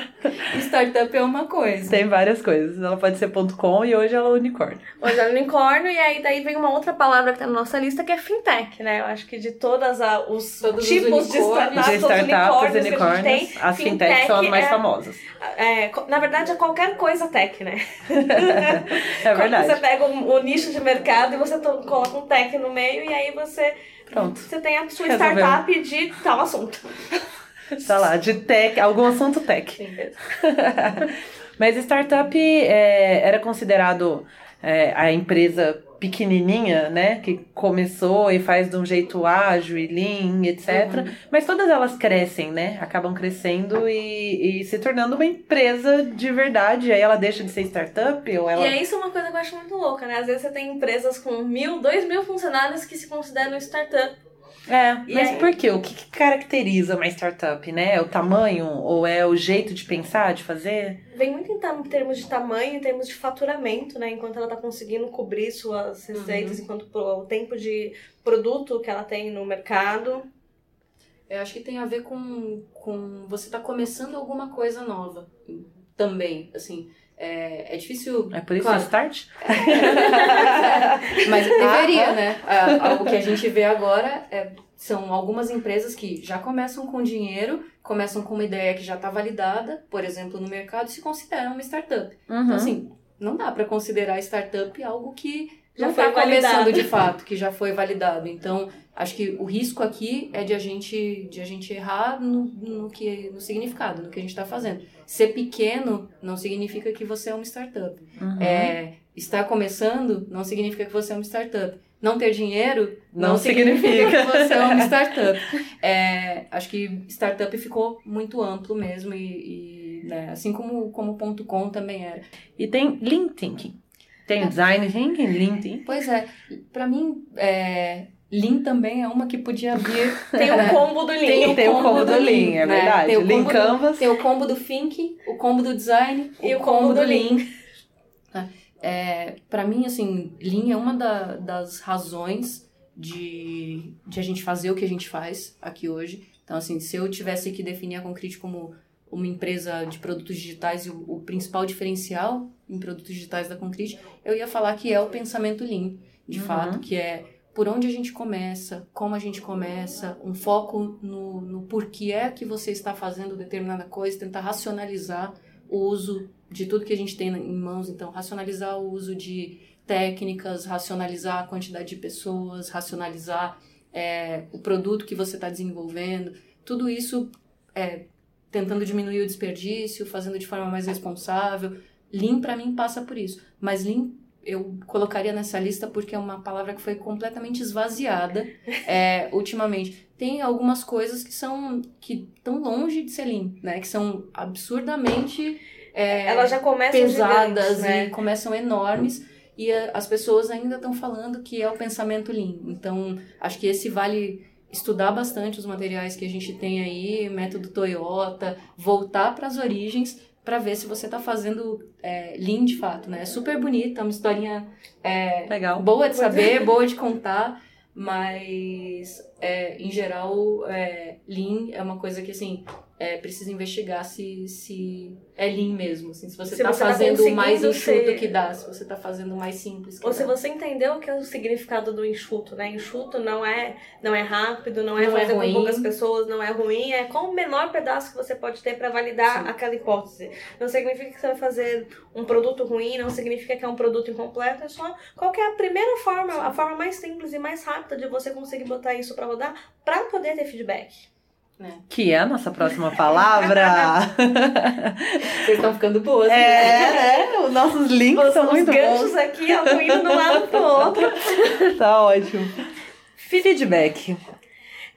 Speaker 3: startup é uma coisa.
Speaker 1: Tem várias coisas. Ela pode ser ponto .com e hoje ela é unicórnio.
Speaker 2: Hoje é unicórnio, e aí daí vem uma outra palavra que tá na nossa lista, que é fintech, né? Eu acho que de todas a- os
Speaker 3: Todos os
Speaker 2: tipos de startups,
Speaker 1: De
Speaker 2: os
Speaker 1: startups,
Speaker 2: unicórnios que a gente
Speaker 1: unicórnios,
Speaker 2: tem,
Speaker 1: as fintechs são as mais
Speaker 2: é-
Speaker 1: famosas.
Speaker 2: é, na verdade, é qualquer coisa tech, né?
Speaker 1: É verdade.
Speaker 2: Você pega o, o nicho de mercado e você to- coloca um tech no meio e aí você,
Speaker 1: Pronto.
Speaker 2: você tem a sua
Speaker 1: Resolveu.
Speaker 2: startup de tal assunto.
Speaker 1: Tá lá, de tech, algum assunto tech. Mas startup é, era considerado é, a empresa pequenininha, né? Que começou e faz de um jeito ágil e lean, etc. Mas todas elas crescem, né? Acabam crescendo e, e se tornando uma empresa de verdade. Aí ela deixa de ser startup ou ela...
Speaker 2: E aí isso é uma coisa que eu acho muito louca, né? Às vezes você tem empresas com mil, dois mil funcionários que se consideram startup.
Speaker 1: É, mas
Speaker 2: aí?
Speaker 1: por quê? O que, que caracteriza uma startup, né? É o tamanho ou é o jeito de pensar, de fazer?
Speaker 2: Vem muito em, termos de tamanho, em termos de faturamento, né? Enquanto ela tá conseguindo cobrir suas receitas, enquanto pro- o tempo de produto que ela tem no mercado.
Speaker 3: Eu acho que tem a ver com, com você tá começando alguma coisa nova também, assim. É, é difícil.
Speaker 1: É por isso
Speaker 3: claro,
Speaker 1: o start?
Speaker 3: Mas deveria,
Speaker 1: Ah,
Speaker 3: né? Ah, o que a gente vê agora é, são algumas empresas que já começam com dinheiro, começam com uma ideia que já está validada, por exemplo, no mercado, e se consideram uma startup.
Speaker 1: Uhum.
Speaker 3: Então, assim, não dá para considerar startup algo que
Speaker 2: Já foi
Speaker 3: está começando de fato, que já foi validado. Então, acho que o risco aqui é de a gente, de a gente errar no, no, que, no significado, no que a gente está fazendo. Ser pequeno não significa que você é uma startup.
Speaker 1: Uhum.
Speaker 3: É, estar começando não significa que você é uma startup. Não ter dinheiro
Speaker 1: Não
Speaker 3: não, significa.
Speaker 1: significa.
Speaker 3: que você é uma startup. É, acho que startup ficou muito amplo mesmo e, e, né, assim como como ponto .com também era.
Speaker 1: E tem Lean Thinking. Tem Design Thinking, Lean Thinking.
Speaker 3: Pois é, pra mim, é, Lean também é uma que podia vir.
Speaker 2: Tem o combo do Lean.
Speaker 3: Tem o
Speaker 1: Tem o
Speaker 3: combo
Speaker 1: combo
Speaker 3: do
Speaker 1: do Lean,
Speaker 3: Lean,
Speaker 1: é
Speaker 3: né?
Speaker 1: verdade.
Speaker 3: Tem o
Speaker 1: Lean
Speaker 3: combo do-
Speaker 1: Canvas.
Speaker 3: Tem o combo do Think, o combo do Design
Speaker 2: E o combo do Lean.
Speaker 3: É, para mim, assim, Lean é uma da- das razões de, de a gente fazer o que a gente faz aqui hoje. Então, assim, se eu tivesse que definir a Concrete como uma empresa de produtos digitais e o, o principal diferencial em produtos digitais da Concrete, eu ia falar que é o pensamento Lean, de
Speaker 1: Uhum.
Speaker 3: fato, que é por onde a gente começa, como a gente começa, um foco no, no porquê é que você está fazendo determinada coisa, tentar racionalizar o uso de tudo que a gente tem em mãos, então racionalizar o uso de técnicas, racionalizar a quantidade de pessoas, racionalizar é, o produto que você está desenvolvendo, tudo isso é, tentando diminuir o desperdício, fazendo de forma mais responsável. Lean para mim passa por isso, mas Lean eu colocaria nessa lista porque é uma palavra que foi completamente esvaziada é, ultimamente. Tem algumas coisas que são que estão longe de ser Lean, né? Que são absurdamente é,
Speaker 2: Elas já começam
Speaker 3: pesadas
Speaker 2: gigantes, né?
Speaker 3: e começam enormes e a- as pessoas ainda estão falando que é o pensamento lean. Então, acho que esse vale estudar bastante os materiais que a gente tem aí, método Toyota, voltar para as origens para ver se você está fazendo é, lean de fato, né? É super bonita, é uma historinha é,
Speaker 1: Legal.
Speaker 3: boa de saber, boa de contar, mas é, em geral, é, lean é uma coisa que assim é, precisa investigar se, se é lean mesmo, assim, se você
Speaker 2: Se
Speaker 3: está
Speaker 2: tá
Speaker 3: fazendo o mais enxuto
Speaker 2: ser-
Speaker 3: que dá, se você está fazendo mais simples que
Speaker 2: Ou se
Speaker 3: dá.
Speaker 2: você entendeu o que é o significado do enxuto, né? Enxuto não é, não é rápido, não é
Speaker 3: Não é
Speaker 2: fazer
Speaker 3: ruim.
Speaker 2: com poucas pessoas, não é ruim, é qual o menor pedaço que você pode ter para validar
Speaker 3: Sim.
Speaker 2: aquela hipótese. Não significa que você vai fazer um produto ruim, não significa que é um produto incompleto, é só qual é a primeira forma, a forma mais simples e mais rápida de você conseguir botar isso para rodar para poder ter feedback.
Speaker 1: Que é a nossa próxima palavra.
Speaker 3: Vocês estão ficando boas.
Speaker 1: é,
Speaker 3: né?
Speaker 1: né? Os nossos links
Speaker 2: Os,
Speaker 1: são
Speaker 2: os
Speaker 1: muito
Speaker 2: ganchos
Speaker 1: bons.
Speaker 2: aqui, ó, indo de um lado pro outro.
Speaker 1: Tá ótimo. Feedback.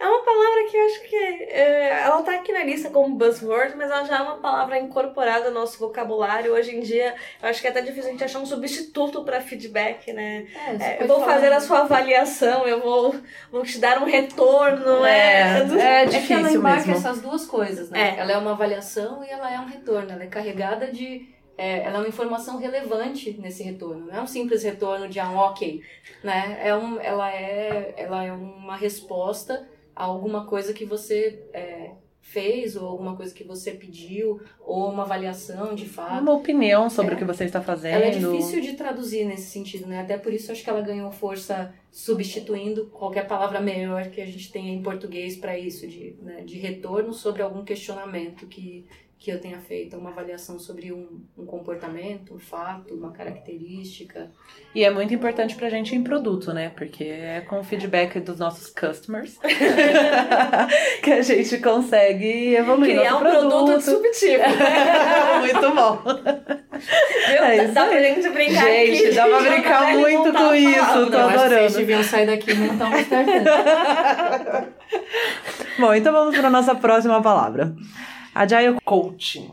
Speaker 2: É uma palavra que eu acho que é, ela tá aqui na lista como buzzword, mas ela já é uma palavra incorporada no nosso vocabulário. Hoje em dia, eu acho que é até difícil a gente achar um substituto para feedback, né?
Speaker 3: É,
Speaker 2: É, eu vou
Speaker 3: falar-
Speaker 2: fazer a sua avaliação, eu vou, vou te dar um retorno,
Speaker 1: É,
Speaker 2: é.
Speaker 1: é
Speaker 3: É que ela
Speaker 1: difícil
Speaker 3: embarca
Speaker 1: mesmo.
Speaker 3: essas duas coisas, né?
Speaker 2: É.
Speaker 3: Ela é uma avaliação e ela é um retorno. Ela é carregada de. é, ela é uma informação relevante nesse retorno. Não é um simples retorno de ah, um ok. Né? É um, ela, é, ela é uma resposta alguma coisa que você é, fez, ou alguma coisa que você pediu, ou uma avaliação de fato.
Speaker 1: Uma opinião sobre
Speaker 3: É.
Speaker 1: o que você está fazendo.
Speaker 3: Ela é difícil de traduzir nesse sentido, né? Até por isso acho que ela ganhou força substituindo qualquer palavra melhor que a gente tenha em português para isso, de, né, de retorno sobre algum questionamento que, que eu tenha feito, uma avaliação sobre um, um comportamento, um fato, uma característica.
Speaker 1: E é muito importante pra gente em produto, né? Porque é com o feedback dos nossos customers que a gente consegue evoluir
Speaker 2: Criar um
Speaker 1: nosso
Speaker 2: produto disruptivo.
Speaker 1: muito bom.
Speaker 2: Viu?
Speaker 1: É
Speaker 2: Dá- pra gente brincar aqui.
Speaker 1: Gente, dá pra brincar muito com
Speaker 2: a
Speaker 1: isso, tô
Speaker 3: Não, acho que
Speaker 1: adorando.
Speaker 3: vocês deviam sair daqui e montar startup.
Speaker 1: Bom, então vamos para nossa próxima palavra. Agile Coaching.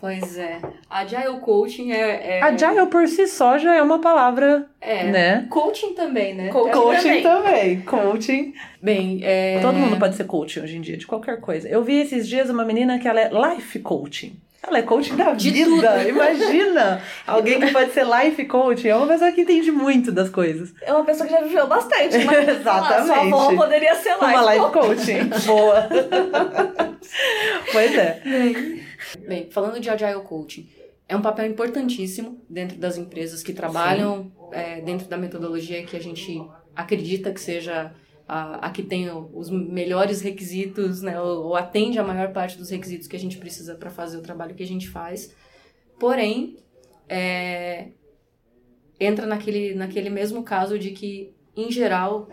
Speaker 3: pois é. Agile Coaching é... é
Speaker 1: Agile por si só já é uma palavra,
Speaker 3: é,
Speaker 1: né?
Speaker 3: Coaching também, né?
Speaker 2: Co-
Speaker 1: Coaching
Speaker 2: também.
Speaker 1: também. Coaching.
Speaker 3: Bem, é...
Speaker 1: Todo mundo pode ser coaching hoje em dia, de qualquer coisa. Eu vi esses dias uma menina que ela é life coaching. Ela é coaching da
Speaker 3: De
Speaker 1: vida.
Speaker 3: tudo.
Speaker 1: Imagina! Alguém que pode ser life coaching. É uma pessoa que entende muito das coisas.
Speaker 2: É uma pessoa que já viveu bastante, mas sei lá, sua
Speaker 1: Exatamente.
Speaker 2: avó poderia ser lá.
Speaker 1: Uma life coaching. Boa. pois é.
Speaker 3: Bem, falando de Agile Coaching, é um papel importantíssimo dentro das empresas que trabalham é, dentro da metodologia que a gente acredita que seja a, a que tem os melhores requisitos, né, ou, ou atende a maior parte dos requisitos que a gente precisa para fazer o trabalho que a gente faz. Porém, é, entra naquele, naquele mesmo caso de que, em geral,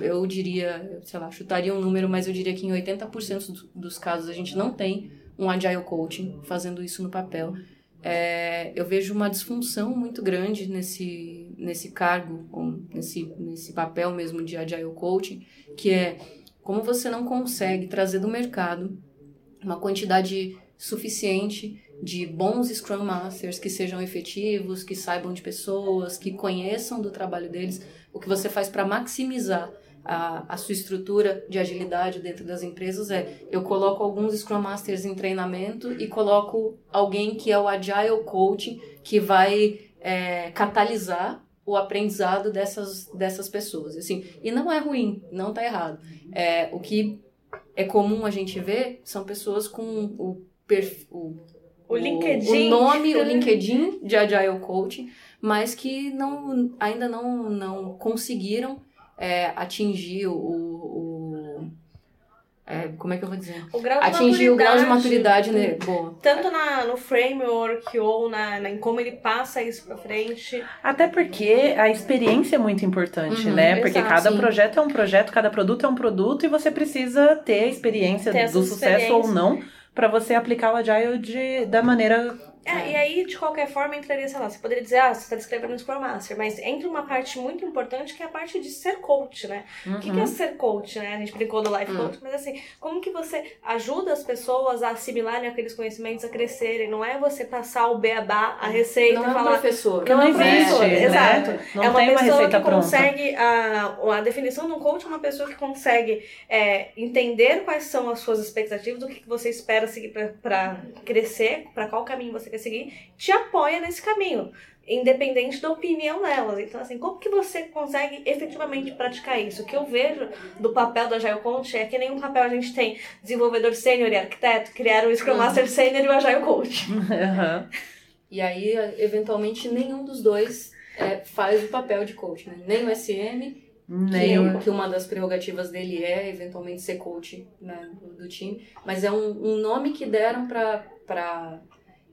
Speaker 3: eu, diria, sei lá, chutaria um número, mas eu diria que em 80% do, dos casos a gente não tem um agile coaching fazendo isso no papel. É, eu vejo uma disfunção muito grande nesse, nesse cargo, nesse, nesse papel mesmo de agile coaching, que é como você não consegue trazer do mercado uma quantidade suficiente de bons Scrum Masters que sejam efetivos, que saibam de pessoas, que conheçam do trabalho deles, o que você faz para maximizar a, a sua estrutura de agilidade dentro das empresas é eu coloco alguns Scrum Masters em treinamento e coloco alguém que é o Agile Coaching que vai é, catalisar o aprendizado dessas, dessas pessoas. Assim, e não é ruim, não está errado. É, o que é comum a gente ver são pessoas com o, perfil, o,
Speaker 2: o, LinkedIn.
Speaker 3: o nome, o LinkedIn de Agile Coaching, mas que não, ainda não, não conseguiram é, atingir o, o é, como é que eu vou dizer?
Speaker 2: O grau
Speaker 3: de atingir o grau de maturidade,
Speaker 2: né?
Speaker 3: Boa.
Speaker 2: Tanto na, no framework ou na, na, em como ele passa isso pra frente.
Speaker 1: Até porque a experiência é muito importante, uhum, né? Porque cada sim. projeto é um projeto, cada produto é um produto e você precisa ter a experiência ter do sucesso ou não para você aplicar o Agile de, da maneira
Speaker 2: é, é, e aí, de qualquer forma, entraria, sei lá, você poderia dizer, ah, você está descrevendo um Scrum Master, mas entra uma parte muito importante que é a parte de ser coach, né? Uhum. O que, é uhum. ser coach, né? A gente brincou do life uhum. coach, mas assim, como que você ajuda as pessoas a assimilarem aqueles conhecimentos, a crescerem? Não é você passar o beabá, a receita,
Speaker 3: não
Speaker 2: falar...
Speaker 3: Não é um professor.
Speaker 2: Não, não é um professor, né? exato.
Speaker 1: Não
Speaker 2: é uma
Speaker 1: tem
Speaker 2: pessoa
Speaker 1: uma receita
Speaker 2: que
Speaker 1: pronta.
Speaker 2: consegue, a, a definição de um coach é uma pessoa que consegue é, entender quais são as suas expectativas, o que, que você espera seguir para crescer, para qual caminho você quer seguir, te apoia nesse caminho, independente da opinião delas. Então, assim, como que você consegue efetivamente praticar isso? O que eu vejo do papel do Agile Coach é que nenhum papel a gente tem desenvolvedor sênior e arquiteto, criaram o Scrum uhum. Master Sênior e o Agile Coach.
Speaker 1: Uhum.
Speaker 3: E aí, eventualmente, nenhum dos dois é, faz o papel de coach, né? Nem o SM, nem que, que, uma das prerrogativas dele é eventualmente ser coach né, do, do time, mas é um, um nome que deram para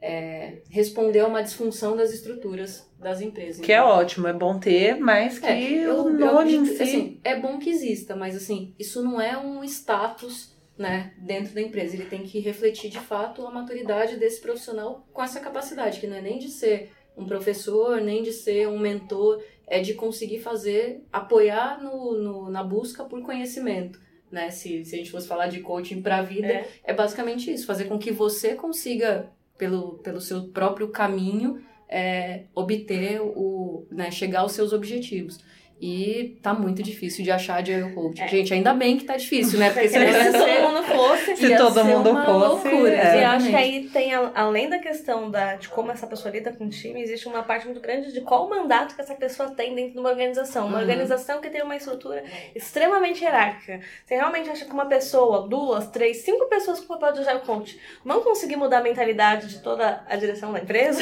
Speaker 3: é, responder a uma disfunção das estruturas das empresas.
Speaker 1: Que é então, é ótimo, é bom ter, mas que é, eu, o nome eu, em si...
Speaker 3: Assim, é bom que exista, mas assim, isso não é um status né, dentro da empresa. Ele tem que refletir de fato a maturidade desse profissional com essa capacidade, que não é nem de ser um professor, nem de ser um mentor, é de conseguir fazer, apoiar no, no na busca por conhecimento. Né? Se, se a gente fosse falar de coaching para a vida, é. é basicamente isso, fazer com que você consiga pelo, pelo seu próprio caminho, é, obter o, né, chegar aos seus objetivos. E tá muito difícil de achar de coach. É. Gente, ainda bem que tá difícil, né?
Speaker 2: Porque se, se todo mundo fosse,
Speaker 1: se todo mundo fosse.
Speaker 2: Loucura. É. E acho que aí tem, além da questão da, de como essa pessoa lida com o time, existe uma parte muito grande de qual mandato que essa pessoa tem dentro de uma organização. Uma uhum. organização que tem uma estrutura extremamente hierárquica. Você realmente acha que uma pessoa, duas, três, cinco pessoas com o papel de agile coach vão conseguir mudar a mentalidade de toda a direção da empresa?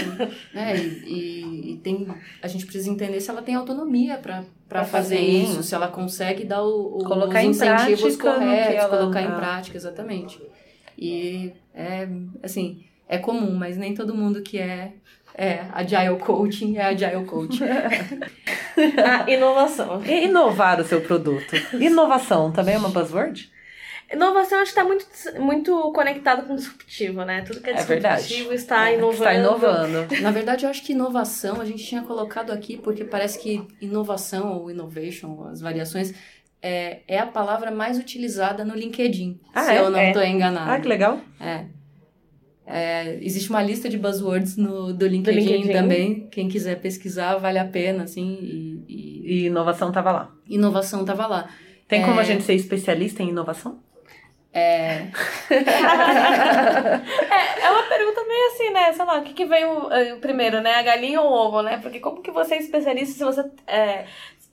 Speaker 3: É, e, e, e tem, a gente precisa entender se ela tem autonomia para para fazer isso, se ela consegue dar o, o
Speaker 1: colocar
Speaker 3: os incentivos corretos,
Speaker 1: ela...
Speaker 3: colocar em prática, exatamente. E é assim, é comum, mas nem todo mundo que é é agile coaching é agile coaching.
Speaker 2: A inovação.
Speaker 1: E inovar o seu produto. Inovação também é uma buzzword?
Speaker 2: Inovação acho que está muito, muito conectado com disruptivo, né? Tudo que é, é disruptivo está, é, inovando. está
Speaker 1: inovando.
Speaker 3: Na verdade, eu acho que inovação a gente tinha colocado aqui porque parece que inovação ou innovation, as variações, é, é a palavra mais utilizada no LinkedIn, ah, se é? eu não estou é. enganada.
Speaker 1: Ah, que legal.
Speaker 3: É. É, existe uma lista de buzzwords no, do, LinkedIn do LinkedIn também. Quem quiser pesquisar, vale a pena, assim. E,
Speaker 1: e... e inovação tava lá.
Speaker 3: Inovação tava lá.
Speaker 1: Tem como a gente ser especialista em inovação?
Speaker 3: É...
Speaker 2: é... é, uma pergunta meio assim, né? Sei lá, o que, que veio eh, primeiro, né? A galinha ou o ovo, né? Porque como que você é especialista se você é,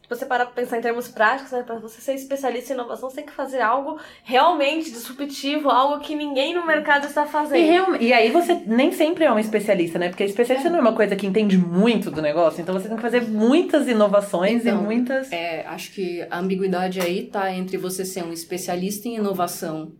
Speaker 2: você parar pra pensar em termos práticos, né, para você ser especialista em inovação, você tem que fazer algo realmente disruptivo, algo que ninguém no mercado está fazendo.
Speaker 1: E, real, e aí você nem sempre é um especialista, né? Porque especialista é. não é uma coisa que entende muito do negócio, então você tem que fazer muitas inovações então, e muitas.
Speaker 3: É, acho que a ambiguidade aí tá entre você ser um especialista em inovação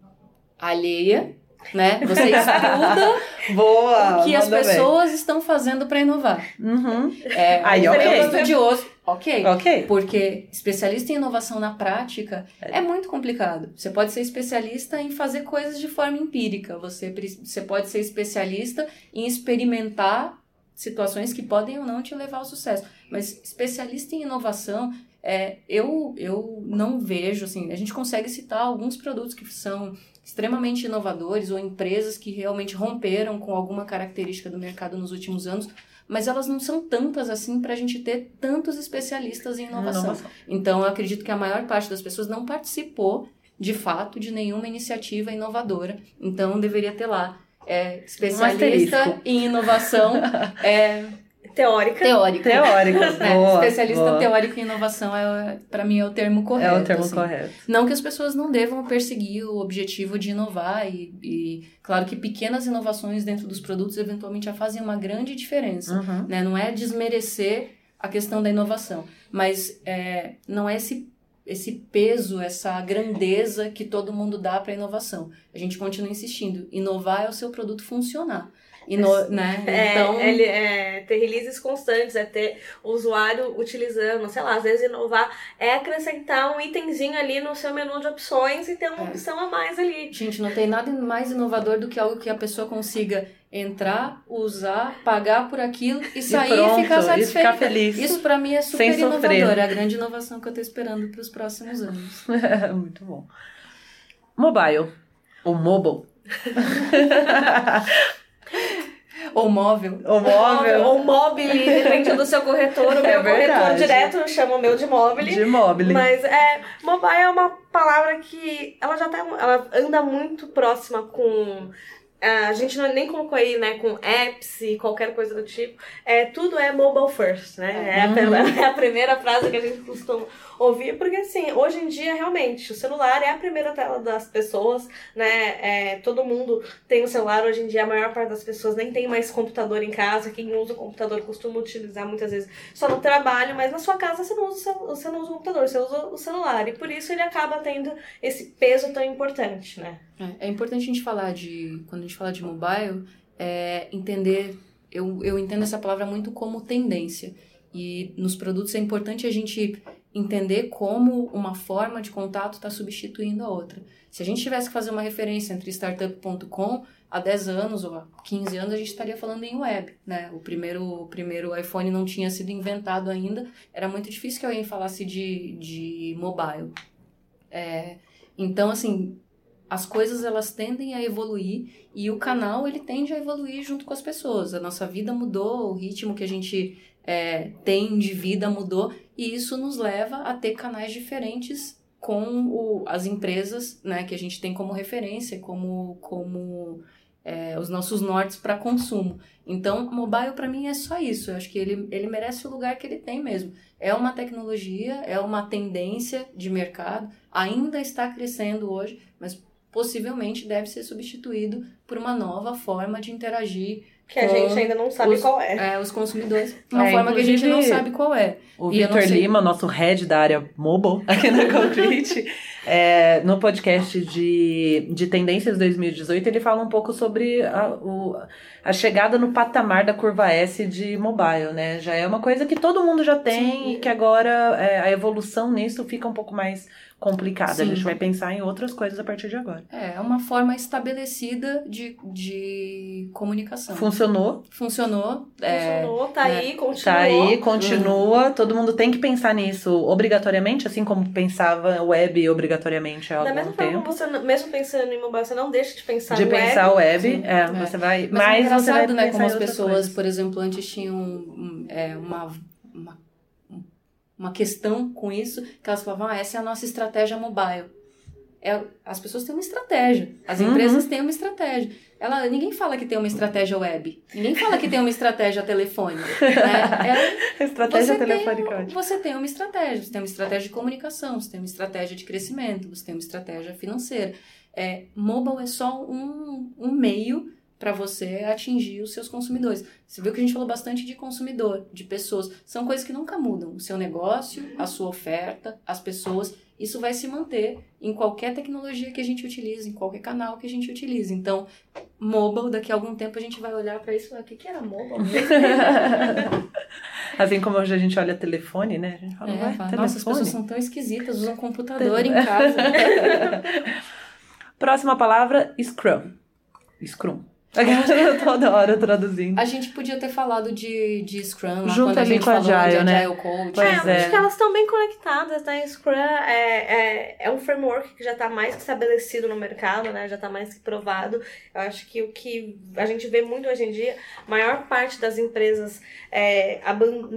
Speaker 3: alheia né? Você estuda
Speaker 1: Boa!
Speaker 3: o que as
Speaker 1: manda bem.
Speaker 3: pessoas estão fazendo para inovar.
Speaker 1: Uhum.
Speaker 3: É,
Speaker 1: Aí,
Speaker 3: um
Speaker 1: ok.
Speaker 3: estudioso, ok.
Speaker 1: Ok.
Speaker 3: Porque especialista em inovação na prática é muito complicado. Você pode ser especialista em fazer coisas de forma empírica. Você, você pode ser especialista em experimentar situações que podem ou não te levar ao sucesso. Mas especialista em inovação, é, eu, eu não vejo, assim, a gente consegue citar alguns produtos que são extremamente inovadores ou empresas que realmente romperam com alguma característica do mercado nos últimos anos, mas elas não são tantas assim para a gente ter tantos especialistas em inovação.
Speaker 1: Inovação.
Speaker 3: Então, eu acredito que a maior parte das pessoas não participou, de fato, de nenhuma iniciativa inovadora. Então, deveria ter lá é, especialista
Speaker 1: asterisco.
Speaker 3: em inovação é,
Speaker 2: Teórica.
Speaker 3: teórica.
Speaker 1: Teórico.
Speaker 3: É,
Speaker 1: Boa,
Speaker 3: especialista
Speaker 1: boa.
Speaker 3: teórico em inovação é, para mim é o termo correto.
Speaker 1: É o termo
Speaker 3: assim.
Speaker 1: correto.
Speaker 3: Não que as pessoas não devam perseguir o objetivo de inovar e, e claro que pequenas inovações dentro dos produtos eventualmente já fazem uma grande diferença
Speaker 1: Uhum.
Speaker 3: né? Não é desmerecer a questão da inovação, mas é, não é esse, esse peso, essa grandeza que todo mundo dá para a inovação. A gente continua insistindo. Inovar é o seu produto funcionar. Ino, né?
Speaker 2: É,
Speaker 3: Então,
Speaker 2: ele, é ter releases constantes, é ter o usuário utilizando, sei lá, às vezes inovar é acrescentar um itemzinho ali no seu menu de opções e ter uma
Speaker 3: É.
Speaker 2: opção a mais ali.
Speaker 3: gente, não tem nada mais inovador do que algo que a pessoa consiga entrar, usar, pagar por aquilo e sair e,
Speaker 1: pronto,
Speaker 3: ficar
Speaker 1: e
Speaker 3: satisfeita.
Speaker 1: ficar feliz.
Speaker 3: Isso para mim é super
Speaker 1: Sem sofrer.
Speaker 3: inovador, é a grande inovação que eu tô esperando para os próximos anos.
Speaker 1: Muito bom. Mobile. Ou mobile.
Speaker 3: Ou móvel.
Speaker 1: Ou móvel.
Speaker 2: Ou mobile, depende do seu corretor. O
Speaker 1: É
Speaker 2: meu corretor
Speaker 1: verdade.
Speaker 2: direto chama o meu de mobile.
Speaker 1: De mobile.
Speaker 2: Mas é, mobile é uma palavra que ela já tá, ela anda muito próxima com a gente não, nem colocou aí, né, com apps e qualquer coisa do tipo. É, tudo é mobile first, né? É a,
Speaker 1: Uhum.
Speaker 2: é a primeira frase que a gente costuma ouvir, porque assim, hoje em dia, realmente, o celular é a primeira tela das pessoas, né? É, todo mundo tem o celular, hoje em dia a maior parte das pessoas nem tem mais computador em casa. Quem usa o computador costuma utilizar muitas vezes só no trabalho, mas na sua casa você não usa, você não usa o computador, você usa o celular. E por isso ele acaba tendo esse peso tão importante, né?
Speaker 3: É, é importante a gente falar de, quando a gente fala de mobile, é entender, eu, eu entendo essa palavra muito como tendência. E nos produtos é importante a gente entender como uma forma de contato está substituindo a outra. Se a gente tivesse que fazer uma referência entre startup.com, há 10 anos ou há 15 anos a gente estaria falando em web, né? O primeiro, o primeiro iPhone não tinha sido inventado ainda, era muito difícil que alguém falasse de, de mobile. É, então, assim, as coisas elas tendem a evoluir e o canal ele tende a evoluir junto com as pessoas. A nossa vida mudou, o ritmo que a gente é, tem de vida mudou e isso nos leva a ter canais diferentes com o, as empresas né, que a gente tem como referência, como, como é, os nossos nortes para consumo. Então, mobile para mim é só isso. Eu acho que ele, ele merece o lugar que ele tem mesmo. É uma tecnologia, é uma tendência de mercado, ainda está crescendo hoje, mas possivelmente deve ser substituído por uma nova forma de interagir
Speaker 2: Que a gente ainda não sabe
Speaker 3: os-
Speaker 2: qual é.
Speaker 3: é, os consumidores. Uma
Speaker 1: É,
Speaker 3: forma que a gente não sabe qual é.
Speaker 1: O
Speaker 3: sei-
Speaker 1: Lima, nosso head da área mobile aqui na Concrete, é, no podcast de, de Tendências 2018, ele fala um pouco sobre a, o- a chegada no patamar da curva S de mobile, né? Já é uma coisa que todo mundo já tem
Speaker 3: Sim.
Speaker 1: e que agora é, a evolução nisso fica um pouco mais complicada. A
Speaker 3: Sim.
Speaker 1: gente vai pensar em outras coisas a partir de agora.
Speaker 3: É uma forma estabelecida de, de comunicação.
Speaker 1: Funcionou,
Speaker 3: Funcionou. é,
Speaker 2: Funcionou, tá aí, continuou.
Speaker 1: tá aí, continua. Todo mundo tem que pensar nisso obrigatoriamente, assim como pensava web obrigatoriamente há
Speaker 2: Da
Speaker 1: algum
Speaker 2: mesma forma,
Speaker 1: tempo.
Speaker 2: você, não- mesmo pensando em mobile, você não deixa de pensar
Speaker 1: de pensar
Speaker 2: web.
Speaker 1: é,
Speaker 3: é.
Speaker 1: você vai.
Speaker 3: Mas,
Speaker 1: Mas,
Speaker 3: é engraçado,
Speaker 1: você vai
Speaker 3: né? Como as pessoas,
Speaker 1: coisas.
Speaker 3: por exemplo, antes tinham um, é, uma, uma, uma questão com isso, que elas falavam, ah, essa é a nossa estratégia mobile. É, as pessoas têm uma estratégia, as
Speaker 1: Uhum.
Speaker 3: empresas têm uma estratégia. Ela, ninguém fala que tem uma estratégia web, ninguém fala que tem uma estratégia telefone. Né? É,
Speaker 1: Estratégia
Speaker 3: você
Speaker 1: telefônica
Speaker 3: tem, você tem uma estratégia, você tem uma estratégia de comunicação, você tem uma estratégia de crescimento, você tem uma estratégia financeira. É, mobile é só um, um meio para você atingir os seus consumidores. Você viu que a gente falou bastante de consumidor, de pessoas. São coisas que nunca mudam. O seu negócio, a sua oferta, as pessoas. Isso vai se manter em qualquer tecnologia que a gente utilize, em qualquer canal que a gente utilize. Então, mobile, daqui a algum tempo a gente vai olhar para isso e falar: o que, que era mobile?
Speaker 1: assim como hoje a gente olha telefone, né? A gente fala,
Speaker 3: é,
Speaker 1: fala
Speaker 3: Nossa, as pessoas são tão esquisitas, usam computador em casa.
Speaker 1: Próxima palavra: Scrum. Scrum. Toda hora traduzindo.
Speaker 3: A gente podia ter falado de, de Scrum lá
Speaker 1: Junto
Speaker 3: quando a gente
Speaker 1: com a
Speaker 3: falou
Speaker 1: Agile,
Speaker 3: de
Speaker 1: né?
Speaker 3: Agile Coach.
Speaker 1: Pois
Speaker 2: é,
Speaker 1: é.
Speaker 2: acho que elas estão bem conectadas, né? Scrum é, é, é um framework que já está mais que estabelecido no mercado, né? Já está mais que provado. Eu acho que o que a gente vê muito hoje em dia, a maior parte das empresas, é, aban-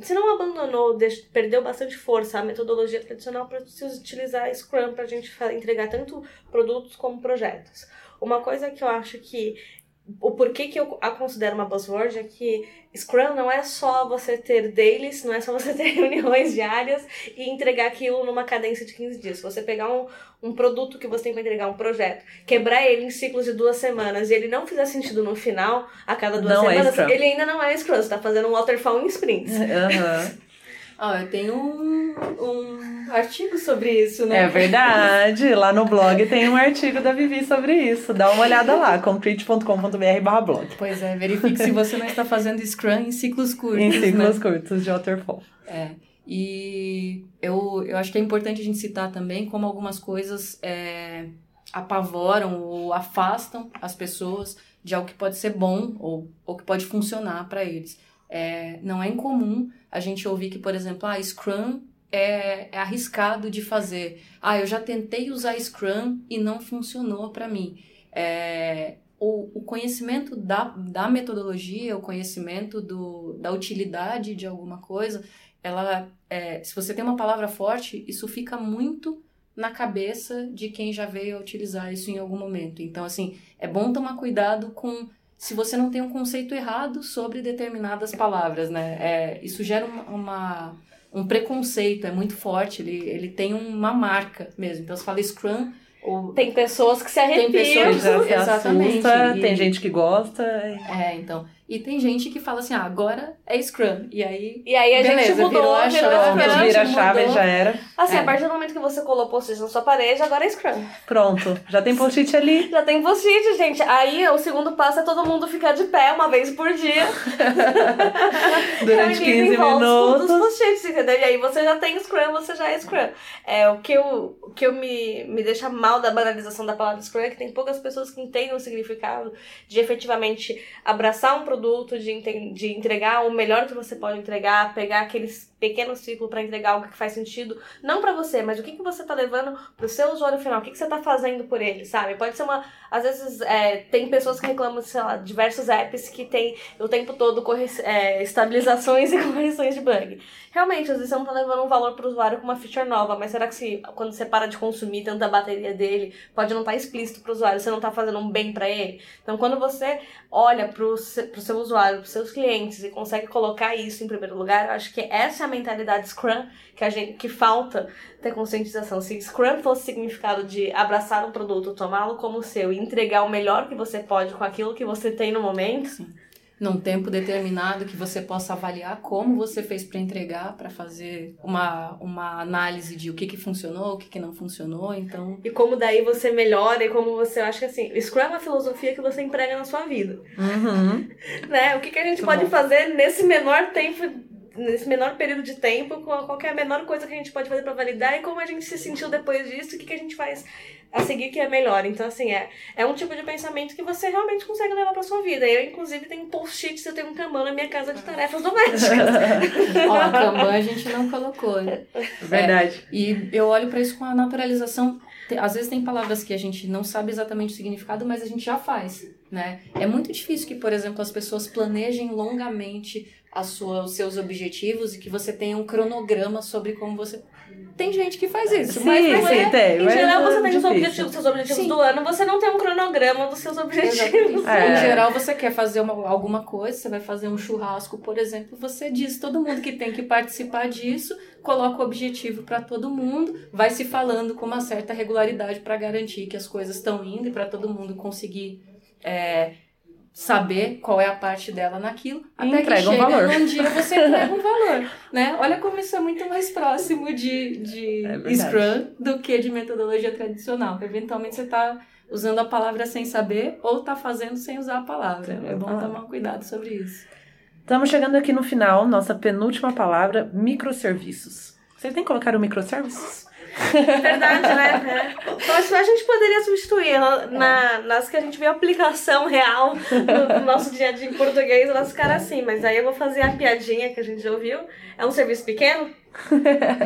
Speaker 2: se não abandonou, perdeu bastante força a metodologia tradicional para se utilizar Scrum para a gente entregar tanto produtos como projetos. Uma coisa que eu acho que o porquê que eu a considero uma buzzword é que Scrum não é só você ter dailies, não é só você ter reuniões diárias e entregar aquilo numa cadência de 15 dias. Se você pegar um, um produto que você tem para entregar, um projeto, quebrar ele em ciclos de duas semanas e ele não fizer sentido no final, a cada duas
Speaker 1: Não é
Speaker 2: semanas,
Speaker 1: Scrum.
Speaker 2: ele ainda não é Scrum. Você tá fazendo um waterfall em sprints.
Speaker 1: Aham.
Speaker 3: Ah, eu tenho um, um artigo sobre isso, né?
Speaker 1: É verdade. Lá no blog tem um artigo da Vivi sobre isso. Dá uma olhada lá, concrete.com.br barra blog.
Speaker 3: Pois é, verifique se você não está fazendo Scrum em ciclos curtos.
Speaker 1: Em
Speaker 3: né?
Speaker 1: ciclos curtos de waterfall.
Speaker 3: É. E eu, eu acho que é importante a gente citar também como algumas coisas é, apavoram ou afastam as pessoas de algo que pode ser bom ou, ou que pode funcionar para eles. É, não é incomum a gente ouvir que, por exemplo, ah, Scrum é, é arriscado de fazer. Ah, eu já tentei usar Scrum e não funcionou para mim. É, o, o conhecimento da, da metodologia, o conhecimento do, da utilidade de alguma coisa, ela, é, se você tem uma palavra forte, isso fica muito na cabeça de quem já veio a utilizar isso em algum momento. Então, assim, é bom tomar cuidado com se você não tem um conceito errado sobre determinadas palavras, né? É, isso gera uma, uma- um preconceito, é muito forte, ele, ele tem uma marca mesmo. Então, você fala Scrum, ou
Speaker 2: Tem pessoas que se arrepiam.
Speaker 3: pessoas-
Speaker 1: Já se
Speaker 3: Exatamente.
Speaker 1: assusta,
Speaker 3: E-
Speaker 1: tem gente que gosta.
Speaker 3: É, então. E tem gente que fala assim, ah, agora é Scrum. E aí.
Speaker 2: E aí a
Speaker 3: Beleza,
Speaker 2: gente mudou,
Speaker 3: virou a
Speaker 2: virou
Speaker 3: chave. Scrum,
Speaker 1: vira a chave
Speaker 3: mudou.
Speaker 1: já era.
Speaker 2: Assim,
Speaker 3: É.
Speaker 2: a partir do momento que você colou post-it na sua parede, agora é Scrum.
Speaker 1: Pronto, já tem post-it ali.
Speaker 2: Já tem post-it, gente. Aí o segundo passo é todo mundo ficar de pé uma vez por dia.
Speaker 1: Durante
Speaker 2: reunido em
Speaker 1: 15
Speaker 2: volta dos
Speaker 1: minutos.
Speaker 2: post-its, entendeu? E aí você já tem Scrum, você já é Scrum. É, o que, eu, o que eu me, me deixa mal da banalização da palavra Scrum é que tem poucas pessoas que entendem o significado de efetivamente abraçar um produto, de, de entregar o melhor que você pode entregar, pegar aqueles pequenos ciclos para entregar algo que faz sentido, não para você, mas o que, que você tá levando pro seu usuário final, o que, que você tá fazendo por ele, sabe? Pode ser uma. Às vezes é, tem pessoas que reclamam, sei lá, diversos apps que tem o tempo todo corre, é, estabilizações e correções de bug. Realmente, às vezes você não tá levando um valor pro usuário com uma feature nova, mas será que se, quando você para de consumir tanta bateria dele, pode não estar explícito pro usuário, você não tá fazendo um bem para ele? Então, quando você olha pro, pro seu usuário, pros seus clientes e consegue colocar isso em primeiro lugar, eu acho que essa é a mentalidade Scrum que a gente que falta ter conscientização. Se Scrum fosse significado de abraçar um produto, tomá-lo como seu e entregar o melhor que você pode com aquilo que você tem no momento,
Speaker 3: num tempo determinado que você possa avaliar como você fez para entregar, para fazer uma, uma análise de o que, que funcionou, o que, que não funcionou. Então,
Speaker 2: e como daí você melhora e como você, eu acho que assim, Scrum é uma filosofia que você emprega na sua vida.
Speaker 1: Uhum.
Speaker 2: né? O que, que a gente
Speaker 3: Muito
Speaker 2: pode
Speaker 3: bom.
Speaker 2: fazer nesse menor tempo, nesse menor período de tempo, qual qual que é a menor coisa que a gente pode fazer para validar e como a gente se sentiu depois disso, o que, que a gente faz a seguir que é melhor. Então, assim, é, é um tipo de pensamento que você realmente consegue levar pra sua vida. Eu, inclusive, tenho post-its, eu tenho um Kanban na minha casa de tarefas domésticas.
Speaker 3: ó, Kanban a gente não colocou, né?
Speaker 1: Verdade.
Speaker 3: E eu olho para isso com a naturalização. Às vezes tem palavras que a gente não sabe exatamente o significado, mas a gente já faz, né? É muito difícil que, por exemplo, as pessoas planejem longamente sua, os seus objetivos e que você tenha um cronograma sobre como você... Tem gente que faz isso,
Speaker 1: Sim,
Speaker 3: mas não
Speaker 1: sim,
Speaker 3: é...
Speaker 1: tem.
Speaker 2: Em
Speaker 1: mas
Speaker 2: geral,
Speaker 1: é
Speaker 2: você tem os objetivos, seus objetivos
Speaker 3: Sim.
Speaker 2: do ano, você não tem um cronograma dos seus objetivos.
Speaker 1: É.
Speaker 3: Em geral, você quer fazer uma- alguma coisa, você vai fazer um churrasco, por exemplo, você diz todo mundo que tem que participar disso, coloca o objetivo para todo mundo, vai se falando com uma certa regularidade para garantir que as coisas estão indo e para todo mundo conseguir é, saber qual é a parte dela naquilo,
Speaker 1: E
Speaker 3: até que
Speaker 1: entrega um
Speaker 3: chega
Speaker 1: valor.
Speaker 3: num dia você entrega um valor, né? Olha como isso é muito mais próximo de, de
Speaker 1: É.
Speaker 3: Scrum do que de metodologia tradicional. Eventualmente você está usando a palavra sem saber ou está fazendo sem usar a palavra. É bom
Speaker 1: palavra.
Speaker 3: tomar um cuidado sobre isso.
Speaker 1: Estamos chegando aqui no final, nossa penúltima palavra, microserviços. Vocês têm que colocar o microserviços?
Speaker 2: Verdade, né? É. Acho que a gente poderia substituir na, na- nas que a gente vê a aplicação real no, no nosso dia a dia em português, elas ficaram assim. Mas aí eu vou fazer a piadinha que a gente já ouviu. É um serviço pequeno?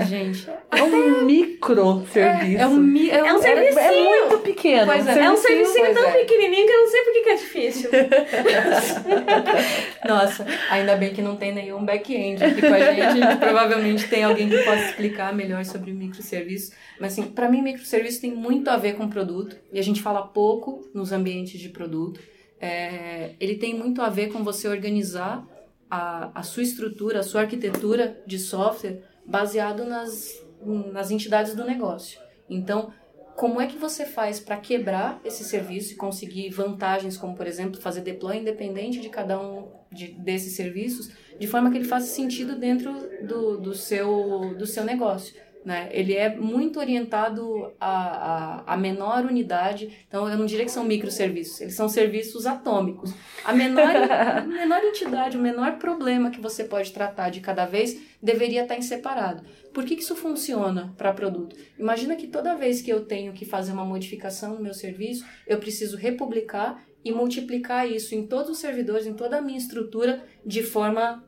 Speaker 3: Gente,
Speaker 1: É um microserviço.
Speaker 3: é um, mi- é
Speaker 2: É um
Speaker 3: um-
Speaker 2: serviço.
Speaker 1: É muito pequeno.
Speaker 3: Pois é.
Speaker 2: É um
Speaker 3: pois
Speaker 2: tão
Speaker 3: é.
Speaker 2: pequenininho que eu não sei por que que é difícil.
Speaker 3: Nossa, ainda bem que não tem nenhum back-end aqui com a gente. Provavelmente tem alguém que possa explicar melhor sobre microserviços. Mas assim, para mim, microserviço tem muito a ver com produto. E a gente fala pouco nos ambientes de produto. É, ele tem muito a ver com você organizar a, a sua estrutura, a sua arquitetura de software baseado nas, nas entidades do negócio. Então, como é que você faz para quebrar esse serviço e conseguir vantagens, como por exemplo fazer deploy independente de cada um de, desses serviços, de forma que ele faça sentido dentro do, do, seu, do seu negócio. Né? Ele é muito orientado à, à, à menor unidade, então eu não diria que são microserviços, eles são serviços atômicos. A menor, a menor entidade, o menor problema que você pode tratar de cada vez deveria estar em separado. Por que, que isso funciona para produto? Imagina que toda vez que eu tenho que fazer uma modificação no meu serviço, eu preciso republicar e multiplicar isso em todos os servidores, em toda a minha estrutura, de forma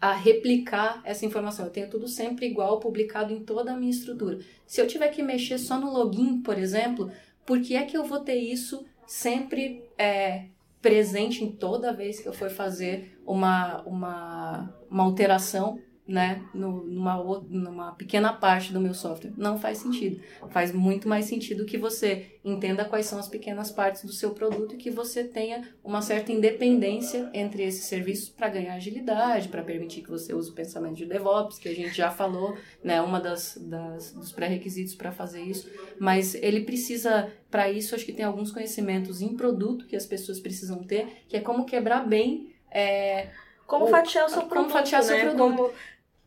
Speaker 3: a replicar essa informação. Eu tenho tudo sempre igual, publicado em toda a minha estrutura. Se eu tiver que mexer só no login, por exemplo, por que é que eu vou ter isso sempre é, presente em toda vez que eu for fazer uma, uma, uma alteração né, no, numa, numa pequena parte do meu software. Não faz sentido. Faz muito mais sentido que você entenda quais são as pequenas partes do seu produto e que você tenha uma certa independência entre esses serviços para ganhar agilidade, para permitir que você use o pensamento de DevOps, que a gente já falou, né, uma das, das dos pré-requisitos para fazer isso. Mas ele precisa, para isso, acho que tem alguns conhecimentos em produto que as pessoas precisam ter, que é como quebrar bem é,
Speaker 2: Como fatiar o seu
Speaker 3: como
Speaker 2: produto,
Speaker 3: fatiar seu
Speaker 2: né?
Speaker 3: produto.
Speaker 2: Como,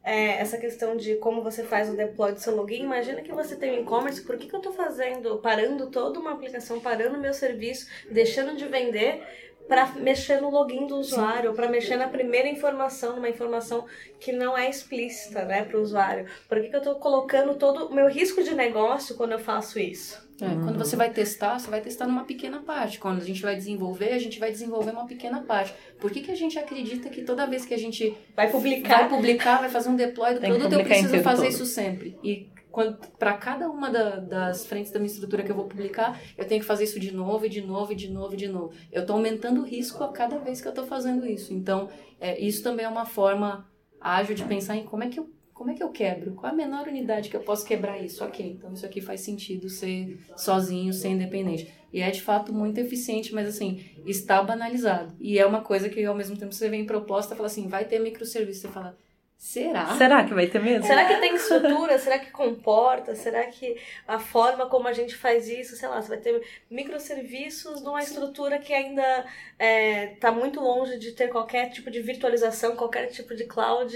Speaker 2: é, essa questão de como você faz o deploy do seu login. Imagina que você tem um e-commerce, por que, que eu tô fazendo, parando toda uma aplicação, parando meu serviço, deixando de vender para mexer no login do usuário, para mexer na primeira informação, numa informação que não é explícita, né, para o usuário. Por que, que eu tô colocando todo o meu risco de negócio quando eu faço isso?
Speaker 3: É, Quando você vai testar, você vai testar numa pequena parte. Quando a gente vai desenvolver, a gente vai desenvolver uma pequena parte. Por que, que a gente acredita que toda vez que a gente
Speaker 2: Vai publicar.
Speaker 3: vai publicar, vai fazer um deploy do
Speaker 1: Tem
Speaker 3: produto, eu preciso fazer
Speaker 1: todo.
Speaker 3: isso sempre? E para cada uma da- das frentes da minha estrutura que eu vou publicar, eu tenho que fazer isso de novo, e de novo, e de novo, e de novo. Eu estou aumentando o risco a cada vez que eu estou fazendo isso. Então, é, isso também é uma forma ágil de pensar em como é que eu como é que eu quebro? Qual a menor unidade que eu posso quebrar isso? Ok, então isso aqui faz sentido ser sozinho, ser independente. E é de fato muito eficiente, mas assim, está banalizado. E é uma coisa que ao mesmo tempo você vem em proposta e fala assim, vai ter microserviço. Você fala, será?
Speaker 1: Será que vai ter mesmo?
Speaker 2: Será que tem estrutura? Será que comporta? Será que a forma como a gente faz isso, sei lá, você vai ter microserviços numa estrutura que ainda está muito longe de ter qualquer tipo de virtualização, qualquer tipo de cloud.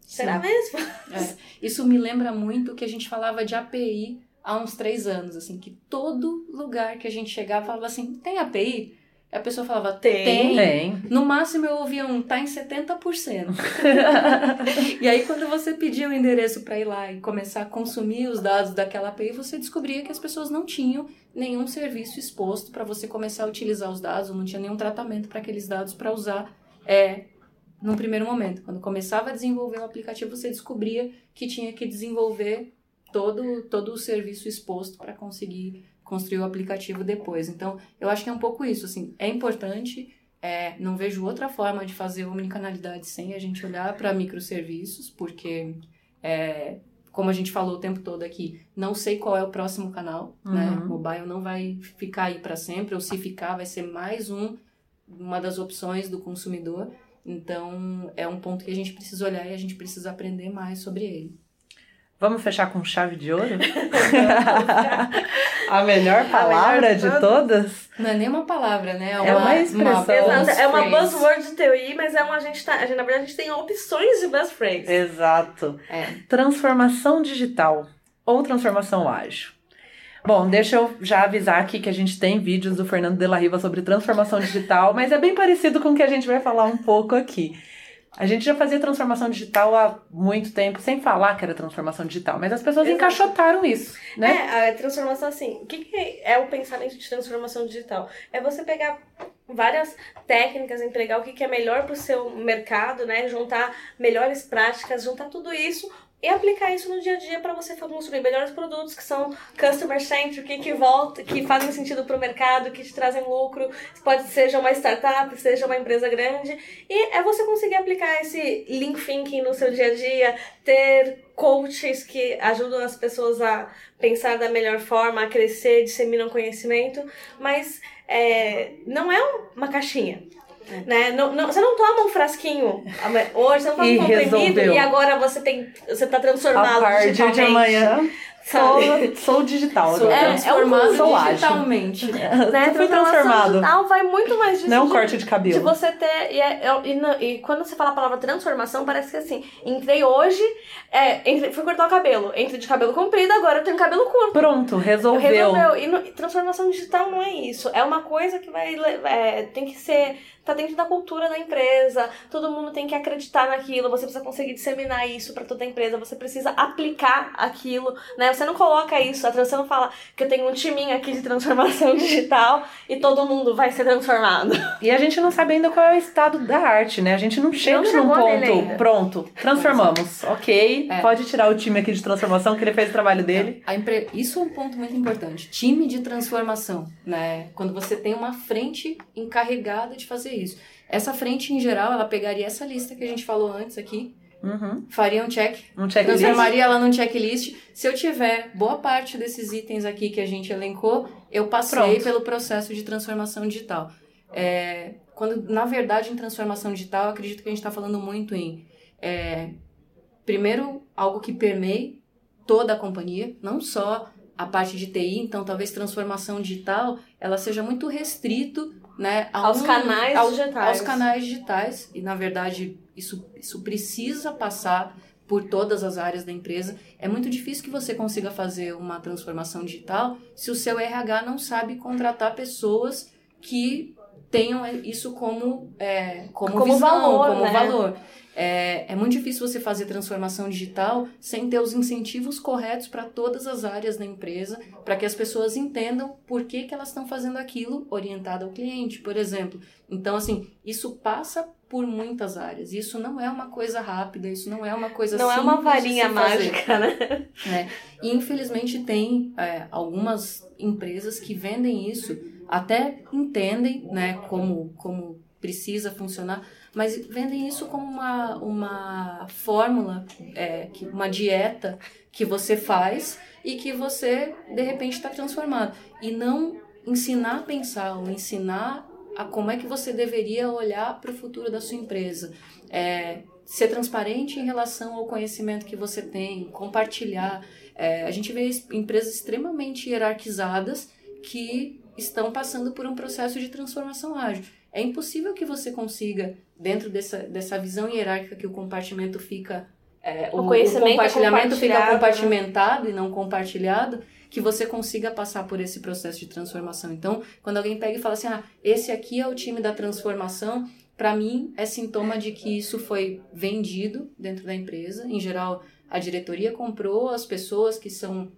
Speaker 2: Será mesmo?
Speaker 3: É, isso me lembra muito o que a gente falava de API há uns três anos, assim, que todo lugar que a gente chegava falava assim, tem API? A pessoa falava,
Speaker 2: Tem.
Speaker 3: tem.
Speaker 1: Tem.
Speaker 3: No máximo eu ouvia um, tá em 70%. e aí quando você pedia o endereço para ir lá e começar a consumir os dados daquela API, você descobria que as pessoas não tinham nenhum serviço exposto para você começar a utilizar os dados, ou não tinha nenhum tratamento para aqueles dados para usar é, num primeiro momento. Quando começava a desenvolver o aplicativo, você descobria que tinha que desenvolver todo, todo o serviço exposto para conseguir construir o aplicativo depois. Então, eu acho que é um pouco isso, assim, é importante, é, não vejo outra forma de fazer omnicanalidade sem a gente olhar para microserviços, porque, é, como a gente falou o tempo todo aqui, não sei qual é o próximo canal, né?
Speaker 1: Uhum.
Speaker 3: Mobile não vai ficar aí para sempre, ou se ficar, vai ser mais um, uma das opções do consumidor. Então, é um ponto que a gente precisa olhar e a gente precisa aprender mais sobre ele.
Speaker 1: Vamos fechar com chave de ouro? a melhor palavra
Speaker 2: melhor
Speaker 1: de todas?
Speaker 3: Não é nem uma palavra, né?
Speaker 1: É uma expressão.
Speaker 2: Exato, é uma
Speaker 3: buzz
Speaker 2: buzzword de TI, mas é uma, a gente tá, a gente, na verdade a gente tem opções de buzz phrase.
Speaker 1: Exato.
Speaker 3: É.
Speaker 1: Transformação digital ou transformação ágil. Bom, deixa eu já avisar aqui que a gente tem vídeos do Fernando de la Riva sobre transformação digital, mas é bem parecido com o que a gente vai falar um pouco aqui. A gente já fazia transformação digital há muito tempo, sem falar que era transformação digital, mas as pessoas
Speaker 2: Exato.
Speaker 1: encaixotaram isso, né?
Speaker 2: É, a transformação assim. O que, que é o pensamento de transformação digital? É você pegar várias técnicas, entregar o que, que é melhor para o seu mercado, né? Juntar melhores práticas, juntar tudo isso e aplicar isso no dia a dia para você construir melhores produtos que são customer centric, que volta, que fazem sentido para o mercado, que te trazem lucro. Pode seja uma startup, seja uma empresa grande. E é você conseguir aplicar esse link thinking no seu dia a dia, ter coaches que ajudam as pessoas a pensar da melhor forma, a crescer, disseminam conhecimento, mas é, não é uma caixinha. Né? Não, não, você não toma um frasquinho hoje, você não toma
Speaker 1: E
Speaker 2: um comprimido
Speaker 1: resolveu.
Speaker 2: e agora você tem. Você tá
Speaker 1: A
Speaker 2: transformado
Speaker 1: partir de amanhã, sou, sou digital
Speaker 3: Sou
Speaker 1: agora.
Speaker 2: é um
Speaker 3: transformado
Speaker 1: sou ágil.
Speaker 3: digitalmente.
Speaker 2: né?
Speaker 1: Tu fui
Speaker 2: Transformação
Speaker 1: transformado.
Speaker 2: digital vai muito mais disso.
Speaker 1: Não é um
Speaker 2: de-
Speaker 1: corte de
Speaker 2: De
Speaker 1: cabelo.
Speaker 2: você ter. E, é- é- e não- e quando você fala a palavra transformação, parece que assim, entrei hoje, é, entrei- fui cortar o cabelo. Entrei de cabelo comprido, agora eu tenho cabelo curto.
Speaker 1: Pronto, resolveu.
Speaker 2: Resolveu. E, no- e transformação digital não é isso. É uma coisa que vai. é, tem que ser. Tá dentro da cultura da empresa. Todo mundo tem que acreditar naquilo. Você precisa conseguir disseminar isso para toda a empresa. Você precisa aplicar aquilo. Né? Você não coloca isso. A trans- Você não fala que eu tenho um timinho aqui de transformação digital e todo mundo vai ser transformado.
Speaker 1: E a gente não sabe ainda qual é o estado da arte, né? A gente não chega num
Speaker 2: chegou nele
Speaker 1: ponto. Pronto, transformamos. Ok,
Speaker 3: É.
Speaker 1: pode tirar o time aqui de transformação que ele fez o trabalho dele.
Speaker 3: A empre... Isso é um ponto muito importante. Time de transformação, né? Quando você tem uma frente encarregada de fazer isso. Essa frente, em geral, ela pegaria essa lista que a gente falou antes aqui,
Speaker 1: Uhum.
Speaker 3: faria um check,
Speaker 1: Um checklist.
Speaker 3: transformaria ela num checklist. Se eu tiver boa parte desses itens aqui que a gente elencou, eu passei
Speaker 1: Pronto.
Speaker 3: pelo processo de transformação digital. É, quando, na verdade, em transformação digital, eu acredito que a gente está falando muito em, é, primeiro, algo que permeie toda a companhia, não só a parte de TI, então talvez transformação digital, ela seja muito restrito, né, a
Speaker 2: Aos
Speaker 3: um-
Speaker 2: canais
Speaker 3: ao-
Speaker 2: digitais.
Speaker 3: Aos canais digitais, e na verdade isso, isso precisa passar por todas as áreas da empresa. É muito difícil que você consiga fazer uma transformação digital se o seu RH não sabe contratar pessoas que tenham isso como, é, como,
Speaker 2: Como
Speaker 3: visão,
Speaker 2: valor,
Speaker 3: como
Speaker 2: né?
Speaker 3: valor. É, é muito difícil você fazer transformação digital sem ter os incentivos corretos para todas as áreas da empresa, para que as pessoas entendam por que, que elas estão fazendo aquilo orientado ao cliente, por exemplo. Então, assim, isso passa por muitas áreas. Isso não é uma coisa rápida, isso não é uma coisa
Speaker 2: Não é uma
Speaker 3: simples de
Speaker 2: varinha
Speaker 3: se fazer.
Speaker 2: mágica, né?
Speaker 3: né? E infelizmente tem é, algumas empresas que vendem isso, até entendem né, como, como precisa funcionar, mas vendem isso como uma, uma fórmula, é, uma dieta que você faz e que você de repente está transformado. E não ensinar a pensar, ou ensinar a como é que você deveria olhar para o futuro da sua empresa. É, ser transparente em relação ao conhecimento que você tem, compartilhar. É, a gente vê es- empresas extremamente hierarquizadas que estão passando por um processo de transformação ágil. É impossível que você consiga, dentro dessa, dessa visão hierárquica que o compartimento fica. É,
Speaker 2: O conhecimento é
Speaker 3: compartilhamento fica
Speaker 2: né?
Speaker 3: compartimentado e não compartilhado, que você consiga passar por esse processo de transformação. Então, quando alguém pega e fala assim, ah, esse aqui é o time da transformação, para mim é sintoma de que isso foi vendido dentro da empresa. Em geral, a diretoria comprou, as pessoas que são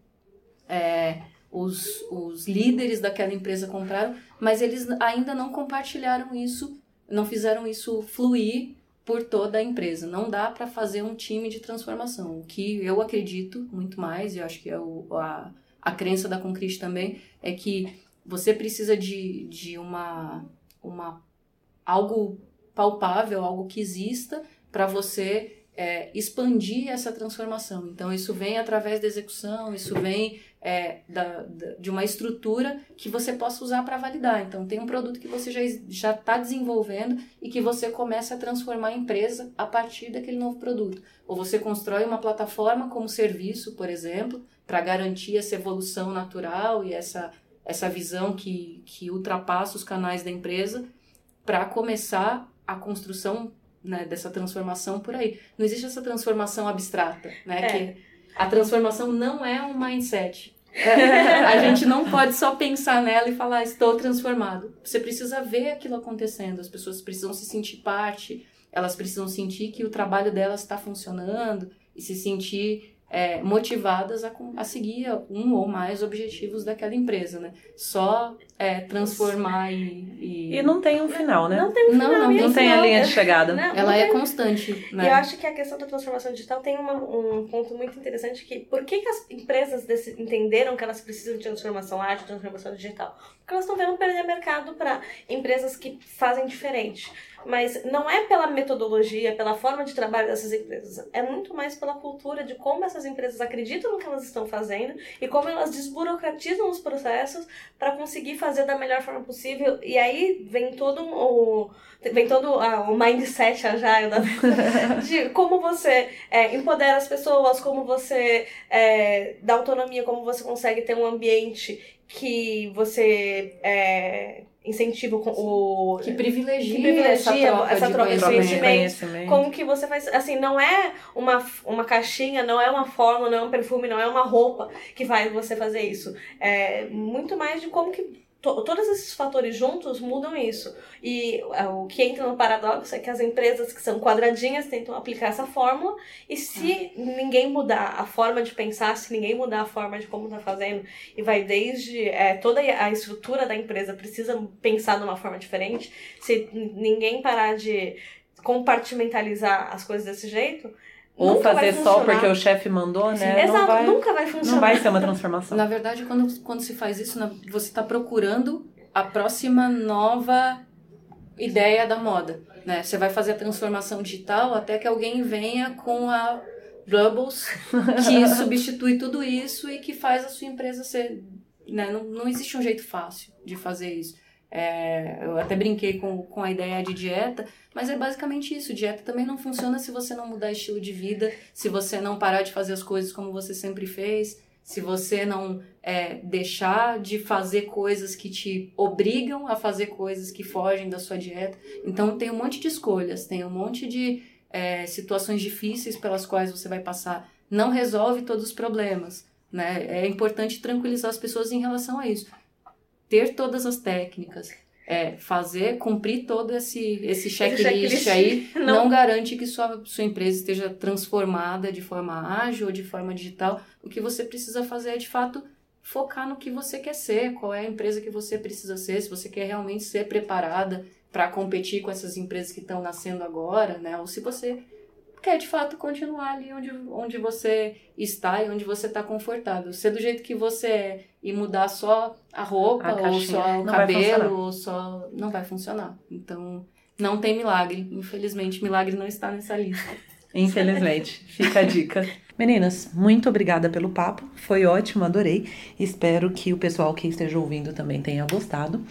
Speaker 3: é, os, os líderes daquela empresa compraram, mas eles ainda não compartilharam isso, não fizeram isso fluir por toda a empresa. Não dá para fazer um time de transformação. O que eu acredito muito mais, e acho que é o, a, a crença da Concrete também, é que você precisa de, de uma, uma algo palpável, algo que exista para você é, expandir essa transformação. Então, isso vem através da execução, isso vem é, da, da, de uma estrutura que você possa usar para validar. Então, tem um produto que você já está desenvolvendo e que você começa a transformar a empresa a partir daquele novo produto. Ou você constrói uma plataforma como serviço, por exemplo, para garantir essa evolução natural e essa, essa visão que, que ultrapassa os canais da empresa para começar a construção né, dessa transformação por aí. Não existe essa transformação abstrata, né? É. Que a transformação não é um mindset. a gente não pode só pensar nela e falar, estou transformado. Você precisa ver aquilo acontecendo, as pessoas precisam se sentir parte, elas precisam sentir que o trabalho delas está funcionando e se sentir é, motivadas a, a seguir um ou mais objetivos daquela empresa, né? Só é, transformar e,
Speaker 1: e, e... não tem um final, né?
Speaker 2: Não tem um final.
Speaker 1: Não, não, não tem a linha de chegada.
Speaker 3: Não, Ela é constante, né?
Speaker 2: E eu acho que a questão da transformação digital tem uma, um ponto muito interessante que... Por que, que as empresas desse, entenderam que elas precisam de transformação ágil, transformação digital? Porque elas estão vendo perder mercado para empresas que fazem diferente. Mas não é pela metodologia, pela forma de trabalho dessas empresas. É muito mais pela cultura de como essas empresas acreditam no que elas estão fazendo e como elas desburocratizam os processos para conseguir fazer da melhor forma possível. E aí vem todo o vem todo o mindset agile da, de como você é, empodera as pessoas, como você é, dá autonomia, como você consegue ter um ambiente que você é, incentiva o
Speaker 3: que privilegia, que privilegia essa troca, essa troca de,
Speaker 2: conhecimento, como que você faz assim não é uma, uma caixinha não é uma forma não é um perfume não é uma roupa que faz você fazer isso. É muito mais de como que to, todos esses fatores juntos mudam isso. E é, o que entra no paradoxo é que as empresas que são quadradinhas tentam aplicar essa fórmula, e se ah. ninguém mudar a forma de pensar, se ninguém mudar a forma de como está fazendo, e vai desde é, toda a estrutura da empresa precisa pensar de uma forma diferente, se ninguém parar de compartimentalizar as coisas desse jeito,
Speaker 1: ou nunca fazer só porque o chefe mandou, né?
Speaker 2: Exato, não vai, nunca vai funcionar.
Speaker 1: Não vai ser uma transformação.
Speaker 3: Na verdade, quando, quando se faz isso, você está procurando a próxima nova ideia da moda, né? Você vai fazer a transformação digital até que alguém venha com a Bubbles que substitui tudo isso e que faz a sua empresa ser, né? Não, não existe um jeito fácil de fazer isso. É, eu até brinquei com, com a ideia de dieta, mas é basicamente isso. Dieta também não funciona se você não mudar estilo de vida, se você não parar de fazer as coisas como você sempre fez, se você não é, deixar de fazer coisas que te obrigam a fazer coisas que fogem da sua dieta. Então tem um monte de escolhas, tem um monte de é, situações difíceis pelas quais você vai passar. Não resolve todos os problemas. Né? É importante tranquilizar as pessoas em relação a isso ter todas as técnicas, é, fazer, cumprir todo esse, esse checklist, aí, não. não. garante que sua, sua empresa esteja transformada de forma ágil ou de forma digital. O que você precisa fazer é, de fato, focar no que você quer ser, qual é a empresa que você precisa ser, se você quer realmente ser preparada para competir com essas empresas que estão nascendo agora, né? Ou se você quer de fato continuar ali onde, onde você está e onde você está confortável. Ser do jeito que você é e mudar só a roupa, a ou só o cabelo, ou só. Não vai funcionar. Então, não tem milagre. Infelizmente, milagre não está nessa lista.
Speaker 1: Infelizmente, fica a dica. Meninas, muito obrigada pelo papo, foi ótimo, adorei. Espero que o pessoal que esteja ouvindo também tenha gostado.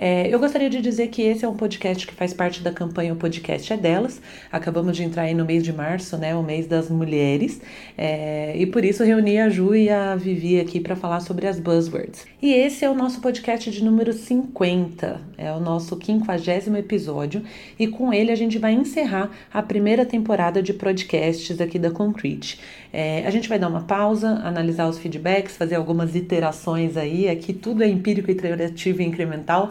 Speaker 1: É, eu gostaria de dizer que esse é um podcast que faz parte da campanha O Podcast é Delas. Acabamos de entrar aí no mês de março, né? O mês das mulheres. É, e por isso reuni a Ju e a Vivi aqui para falar sobre as buzzwords. E esse é o nosso podcast de número 50. É o nosso quinquagésimo episódio. E com ele a gente vai encerrar a primeira temporada de podcasts aqui da Concrete. É, a gente vai dar uma pausa, analisar os feedbacks, fazer algumas iterações aí. Aqui tudo é empírico, iterativo e incremental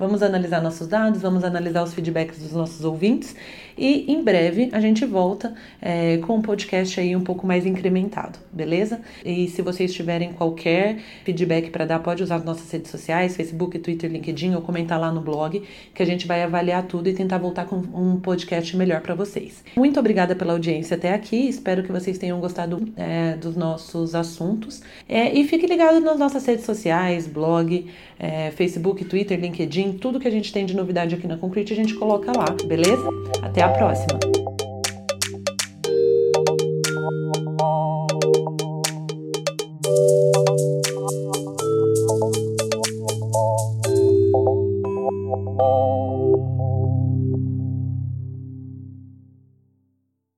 Speaker 1: Vamos analisar nossos dados, vamos analisar os feedbacks dos nossos ouvintes e em breve a gente volta é, com um podcast aí um pouco mais incrementado, beleza? E se vocês tiverem qualquer feedback para dar, pode usar as nossas redes sociais, Facebook, Twitter, LinkedIn ou comentar lá no blog que a gente vai avaliar tudo e tentar voltar com um podcast melhor para vocês. Muito obrigada pela audiência até aqui, espero que vocês tenham gostado é, dos nossos assuntos é, e fique ligado nas nossas redes sociais, blog, é, Facebook, Twitter, LinkedIn, em tudo que a gente tem de novidade aqui na Concrete, a gente coloca lá, beleza? Até a próxima!